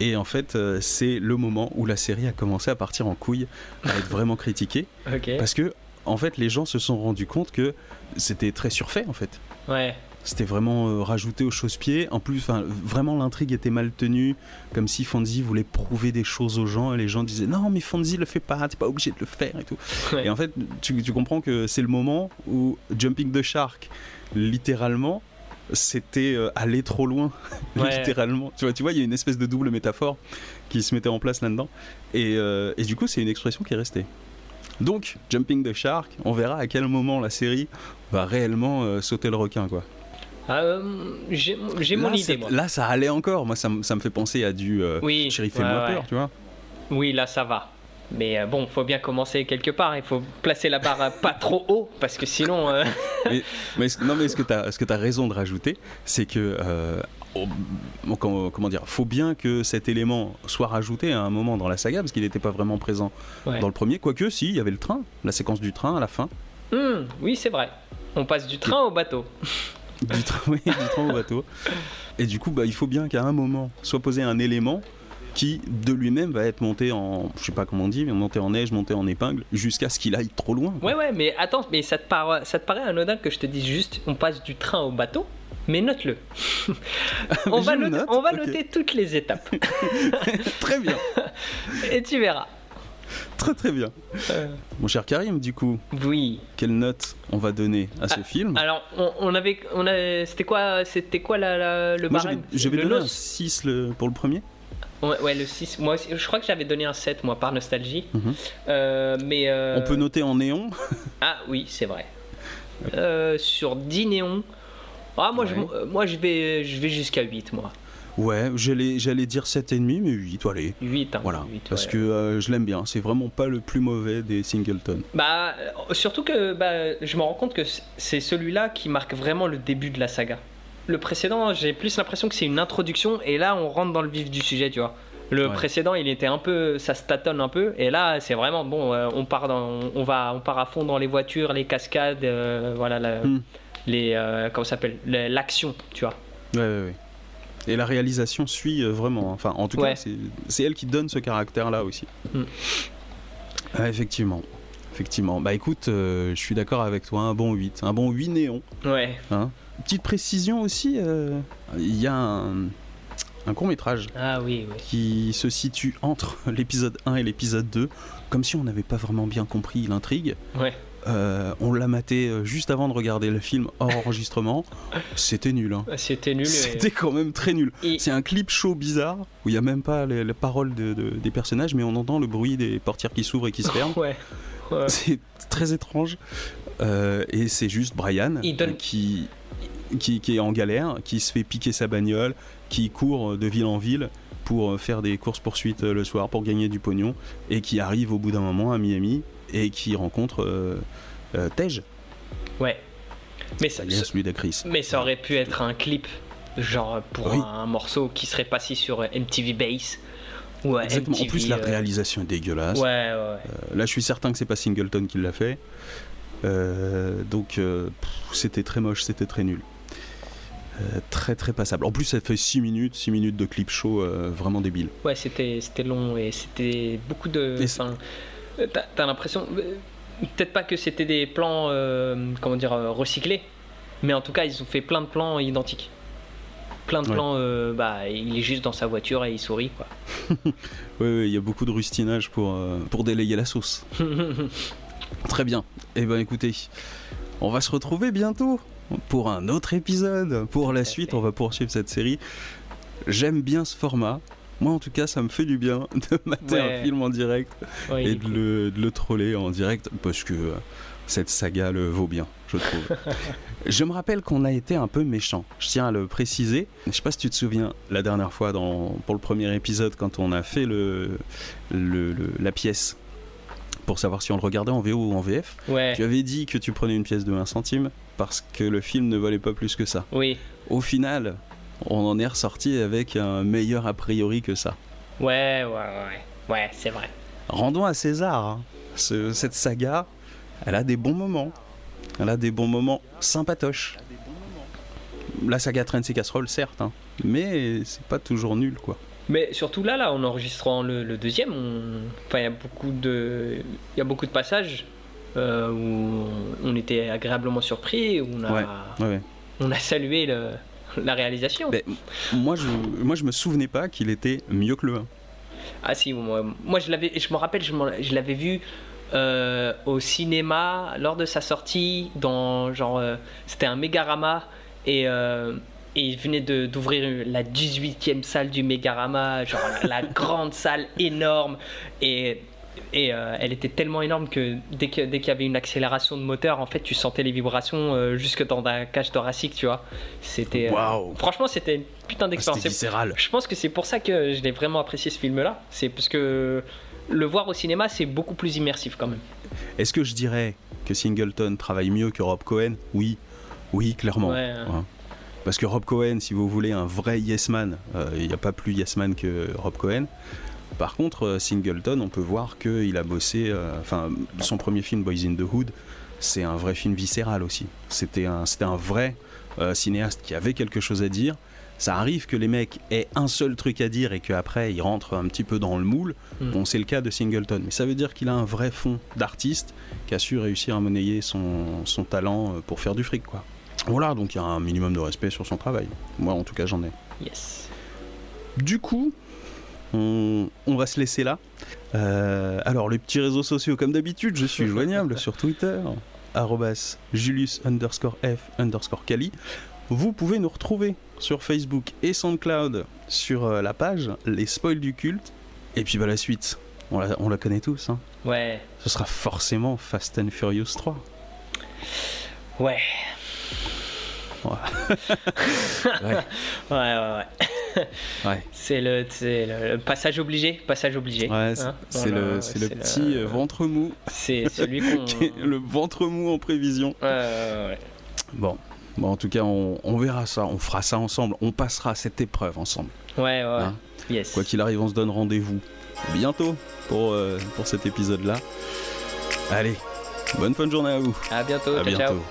Et en fait, euh, c'est le moment où la série a commencé à partir en couille, à être vraiment critiquée, Ok. parce que en fait, les gens se sont rendus compte que c'était très surfait en fait. Ouais. C'était vraiment euh, rajouté au chausse-pied. En plus, vraiment l'intrigue était mal tenue, comme si Fonzie voulait prouver des choses aux gens et les gens disaient non mais Fonzie le fait pas, t'es pas obligé de le faire et tout. Ouais. Et en fait, tu, tu comprends que c'est le moment où Jumping the Shark, littéralement, c'était euh, aller trop loin, Ouais. littéralement. Tu vois, tu vois, il y a une espèce de double métaphore qui se mettait en place là-dedans. Et, euh, et du coup, c'est une expression qui est restée. Donc, Jumping the Shark, on verra à quel moment la série va réellement euh, sauter le requin, quoi. Ah, euh, j'ai mon là, idée, moi. là, ça allait encore. Moi, ça, me- ça me fait penser à du euh, Oui, Chéri, ouais, fais-moi ouais. peur, tu vois. Oui, là, ça va. Mais euh, bon, faut bien commencer quelque part. Il faut placer la barre euh, pas trop haut, parce que sinon... euh, Mais non, mais ce que tu as, raison de rajouter, c'est que. euh, comment, dire Faut bien que cet élément soit rajouté à un moment dans la saga, parce qu'il n'était pas vraiment présent ouais. dans le premier. Quoique, si, il y avait le train, la séquence du train à la fin. Hmm, oui, c'est vrai. On passe du train au bateau. Du train, oui, du train au bateau. Et du coup, bah, il faut bien qu'à un moment soit posé un élément qui, de lui-même, va être monté en. Je sais pas comment on dit, mais monté en neige, monté en épingle, jusqu'à ce qu'il aille trop loin. Ouais, ouais, mais attends, mais ça te, paraît, ça te paraît anodin que je te dise juste on passe du train au bateau Mais note-le. on va, note, on va noter toutes les étapes. Très bien, Et tu verras. très très bien. Euh, Mon cher Karim, du coup, oui. quelle note on va donner à ce Ah, film? Alors, on, on avait. On a, c'était quoi, c'était quoi la, la- le Moi, barème? j'avais- donné un nos 6 le- pour le premier. ouais, ouais, le 6. Moi aussi, je crois que j'avais donné un 7, moi, par nostalgie. Mhm. Euh, mais. euh, On peut noter en néon. Ah oui, c'est vrai. Euh, sur 10 néons. Ah, moi, Ouais. je, euh, moi je vais, je vais jusqu'à 8, moi. Ouais, j'allais j'allais dire 7,5, mais 8, allez. 8, hein, Voilà, 8, parce ouais. que euh, je l'aime bien. C'est vraiment pas le plus mauvais des Singleton. Bah, euh, surtout que bah, je me rends compte que c'est celui-là qui marque vraiment le début de la saga. Le précédent, j'ai plus l'impression que c'est une introduction, et là, on rentre dans le vif du sujet, tu vois. Le Ouais. précédent, il était un peu, ça se tâtonne un peu, et là, c'est vraiment bon. euh, on part dans, on va, on part à fond dans les voitures, les cascades, euh, voilà, la- Hmm. les, euh, comment ça s'appelle, Le- l'action, tu vois. Ouais, ouais, ouais. Et la réalisation suit euh, vraiment. Enfin, en tout Ouais. cas, c'est- elle qui donne ce caractère-là aussi. Mm. Ah, effectivement. Effectivement. Bah écoute, euh, je suis d'accord avec toi. Un bon 8. Un bon 8 néon. Ouais. Hein. Petite précision aussi, euh, il y a un, un court métrage Ah oui, oui. qui se situe entre l'épisode 1 et l'épisode 2, comme si on n'avait pas vraiment bien compris l'intrigue. Ouais. Euh, on l'a maté euh, juste avant de regarder le film hors enregistrement. C'était nul. hein. C'était nul. et- C'était quand même très nul. Et- C'est un clip show bizarre où il n'y a même pas les, les paroles de- de- des personnages, mais on entend le bruit des portières qui s'ouvrent et qui se ferment. Ouais. Ouais. C'est très étrange. Euh, et c'est juste Brian donne- qui, qui, qui est en galère, qui se fait piquer sa bagnole, qui court de ville en ville pour faire des courses-poursuites euh, le soir pour gagner du pognon et qui arrive au bout d'un moment à Miami et qui rencontre euh, euh, Tej, Ouais. Mais ça, alias Ludacris. Mais ça aurait pu être un clip, genre pour Oui. un morceau qui serait passé sur MTV Base. Ou à Exactement. En MTV, plus, la euh, réalisation est dégueulasse. Ouais, ouais, ouais. Euh, là, je suis certain que c'est pas Singleton qui l'a fait. Euh, donc, euh, c'était très moche, c'était très nul. Euh, très très passable. En plus, ça fait 6 minutes, 6 minutes de clip show euh, vraiment débile. Ouais, c'était c'était long et c'était beaucoup de. T'as l'impression. euh, Peut-être pas que c'était des plans, euh, comment dire, euh, recyclés, mais en tout cas, ils ont fait plein de plans identiques. Plein de Ouais. plans, euh, bah, il est juste dans sa voiture et il sourit, quoi. Oui, il y a beaucoup de rustinage pour, euh, pour délayer la sauce. Très bien. Eh ben écoutez, on va se retrouver bientôt pour un autre épisode. Pour la suite, on va poursuivre cette série. J'aime bien ce format. Moi, en tout cas, ça me fait du bien de mater Ouais. un film en direct Ouais, et de cool. le, de le troller en direct parce que euh, cette saga le vaut bien, je trouve. je me rappelle qu'on a été un peu méchant. Je tiens à le préciser. Je sais pas si tu te souviens la dernière fois dans, pour le premier épisode quand on a fait le, le- le- la pièce pour savoir si on le regardait en VO ou en VF. Ouais, Tu avais dit que tu prenais une pièce de 1 centime parce que le film ne valait pas plus que ça. oui. Au final, on en est ressorti avec un meilleur a priori que ça. Ouais, ouais, ouais. Ouais, c'est vrai. Rendons à César. hein. Ce- cette saga, elle a des bons moments. Elle a des bons moments sympatoches. La saga traîne ses casseroles, certes, hein, mais c'est pas toujours nul, quoi. Mais surtout là, là, en enregistrant le, le deuxième, enfin, il y a beaucoup de, il y a beaucoup de passages euh, où on était agréablement surpris, où on a, Ouais. Ouais, ouais. on a salué le- la réalisation. Mais moi, je, moi, je me souvenais pas qu'il était mieux que le 1. Ah si, moi, moi, je l'avais, je me rappelle, je, l'avais vu euh, au cinéma lors de sa sortie dans genre, euh, c'était un Mégarama et euh, et il venait de- d'ouvrir la 18e salle du Mégarama, genre la grande salle énorme et et euh, elle était tellement énorme que dès qu'il y avait une accélération de moteur, en fait, tu sentais les vibrations euh, jusque dans la cage thoracique, tu vois. C'était euh, franchement, c'était une putain C'était d'expérience. Viscéral. je pense que c'est pour ça que je l'ai vraiment apprécié ce film-là. C'est parce que le voir au cinéma, c'est beaucoup plus immersif quand même. Est-ce que je dirais que Singleton travaille mieux que Rob Cohen? Oui, oui, clairement. Ouais. Ouais. Parce que Rob Cohen, si vous voulez un vrai yes man, il n'y a pas plus yes man que Rob Cohen. Par contre, euh, Singleton, on peut voir qu'il a bossé. euh, Enfin, son premier film, Boys in the Hood, c'est un vrai film viscéral aussi. C'était un, un vrai euh, cinéaste qui avait quelque chose à dire. Ça arrive que les mecs aient un seul truc à dire et qu'après ils rentrent un petit peu dans le moule. Mm. Bon, c'est le cas de Singleton. Mais ça veut dire qu'il a un vrai fond d'artiste qui a su réussir à monnayer son, son talent pour faire du fric, quoi. Voilà, donc il y a un minimum de respect sur son travail. Moi, en tout cas, j'en ai. Yes. Du coup, on, on va se laisser là. Euh, alors, les petits réseaux sociaux, comme d'habitude, je suis joignable sur Twitter, arrobas Julius underscore F underscore Kali. Vous pouvez nous retrouver sur Facebook et SoundCloud sur euh, la page Les Spoils du Culte. Et puis, bah, la suite, on la, on la connaît tous. hein. Ouais. Ce sera forcément Fast and Furious 3. Ouais. Ouais. Ouais, ouais. C'est le, c'est le, le passage obligé. Passage obligé. Ouais, c'est Hein, c'est le, petit euh, ventre mou, C'est celui qu'on. le ventre mou en prévision. Ouais. Bon, bon en tout cas, on, on verra ça, on fera ça ensemble, on passera cette épreuve ensemble. Ouais, ouais. Hein yes. Quoi qu'il arrive, on se donne rendez-vous bientôt pour, euh, pour cet épisode-là. Allez, bonne fin de journée à vous. À bientôt. à ciao, ciao. bientôt.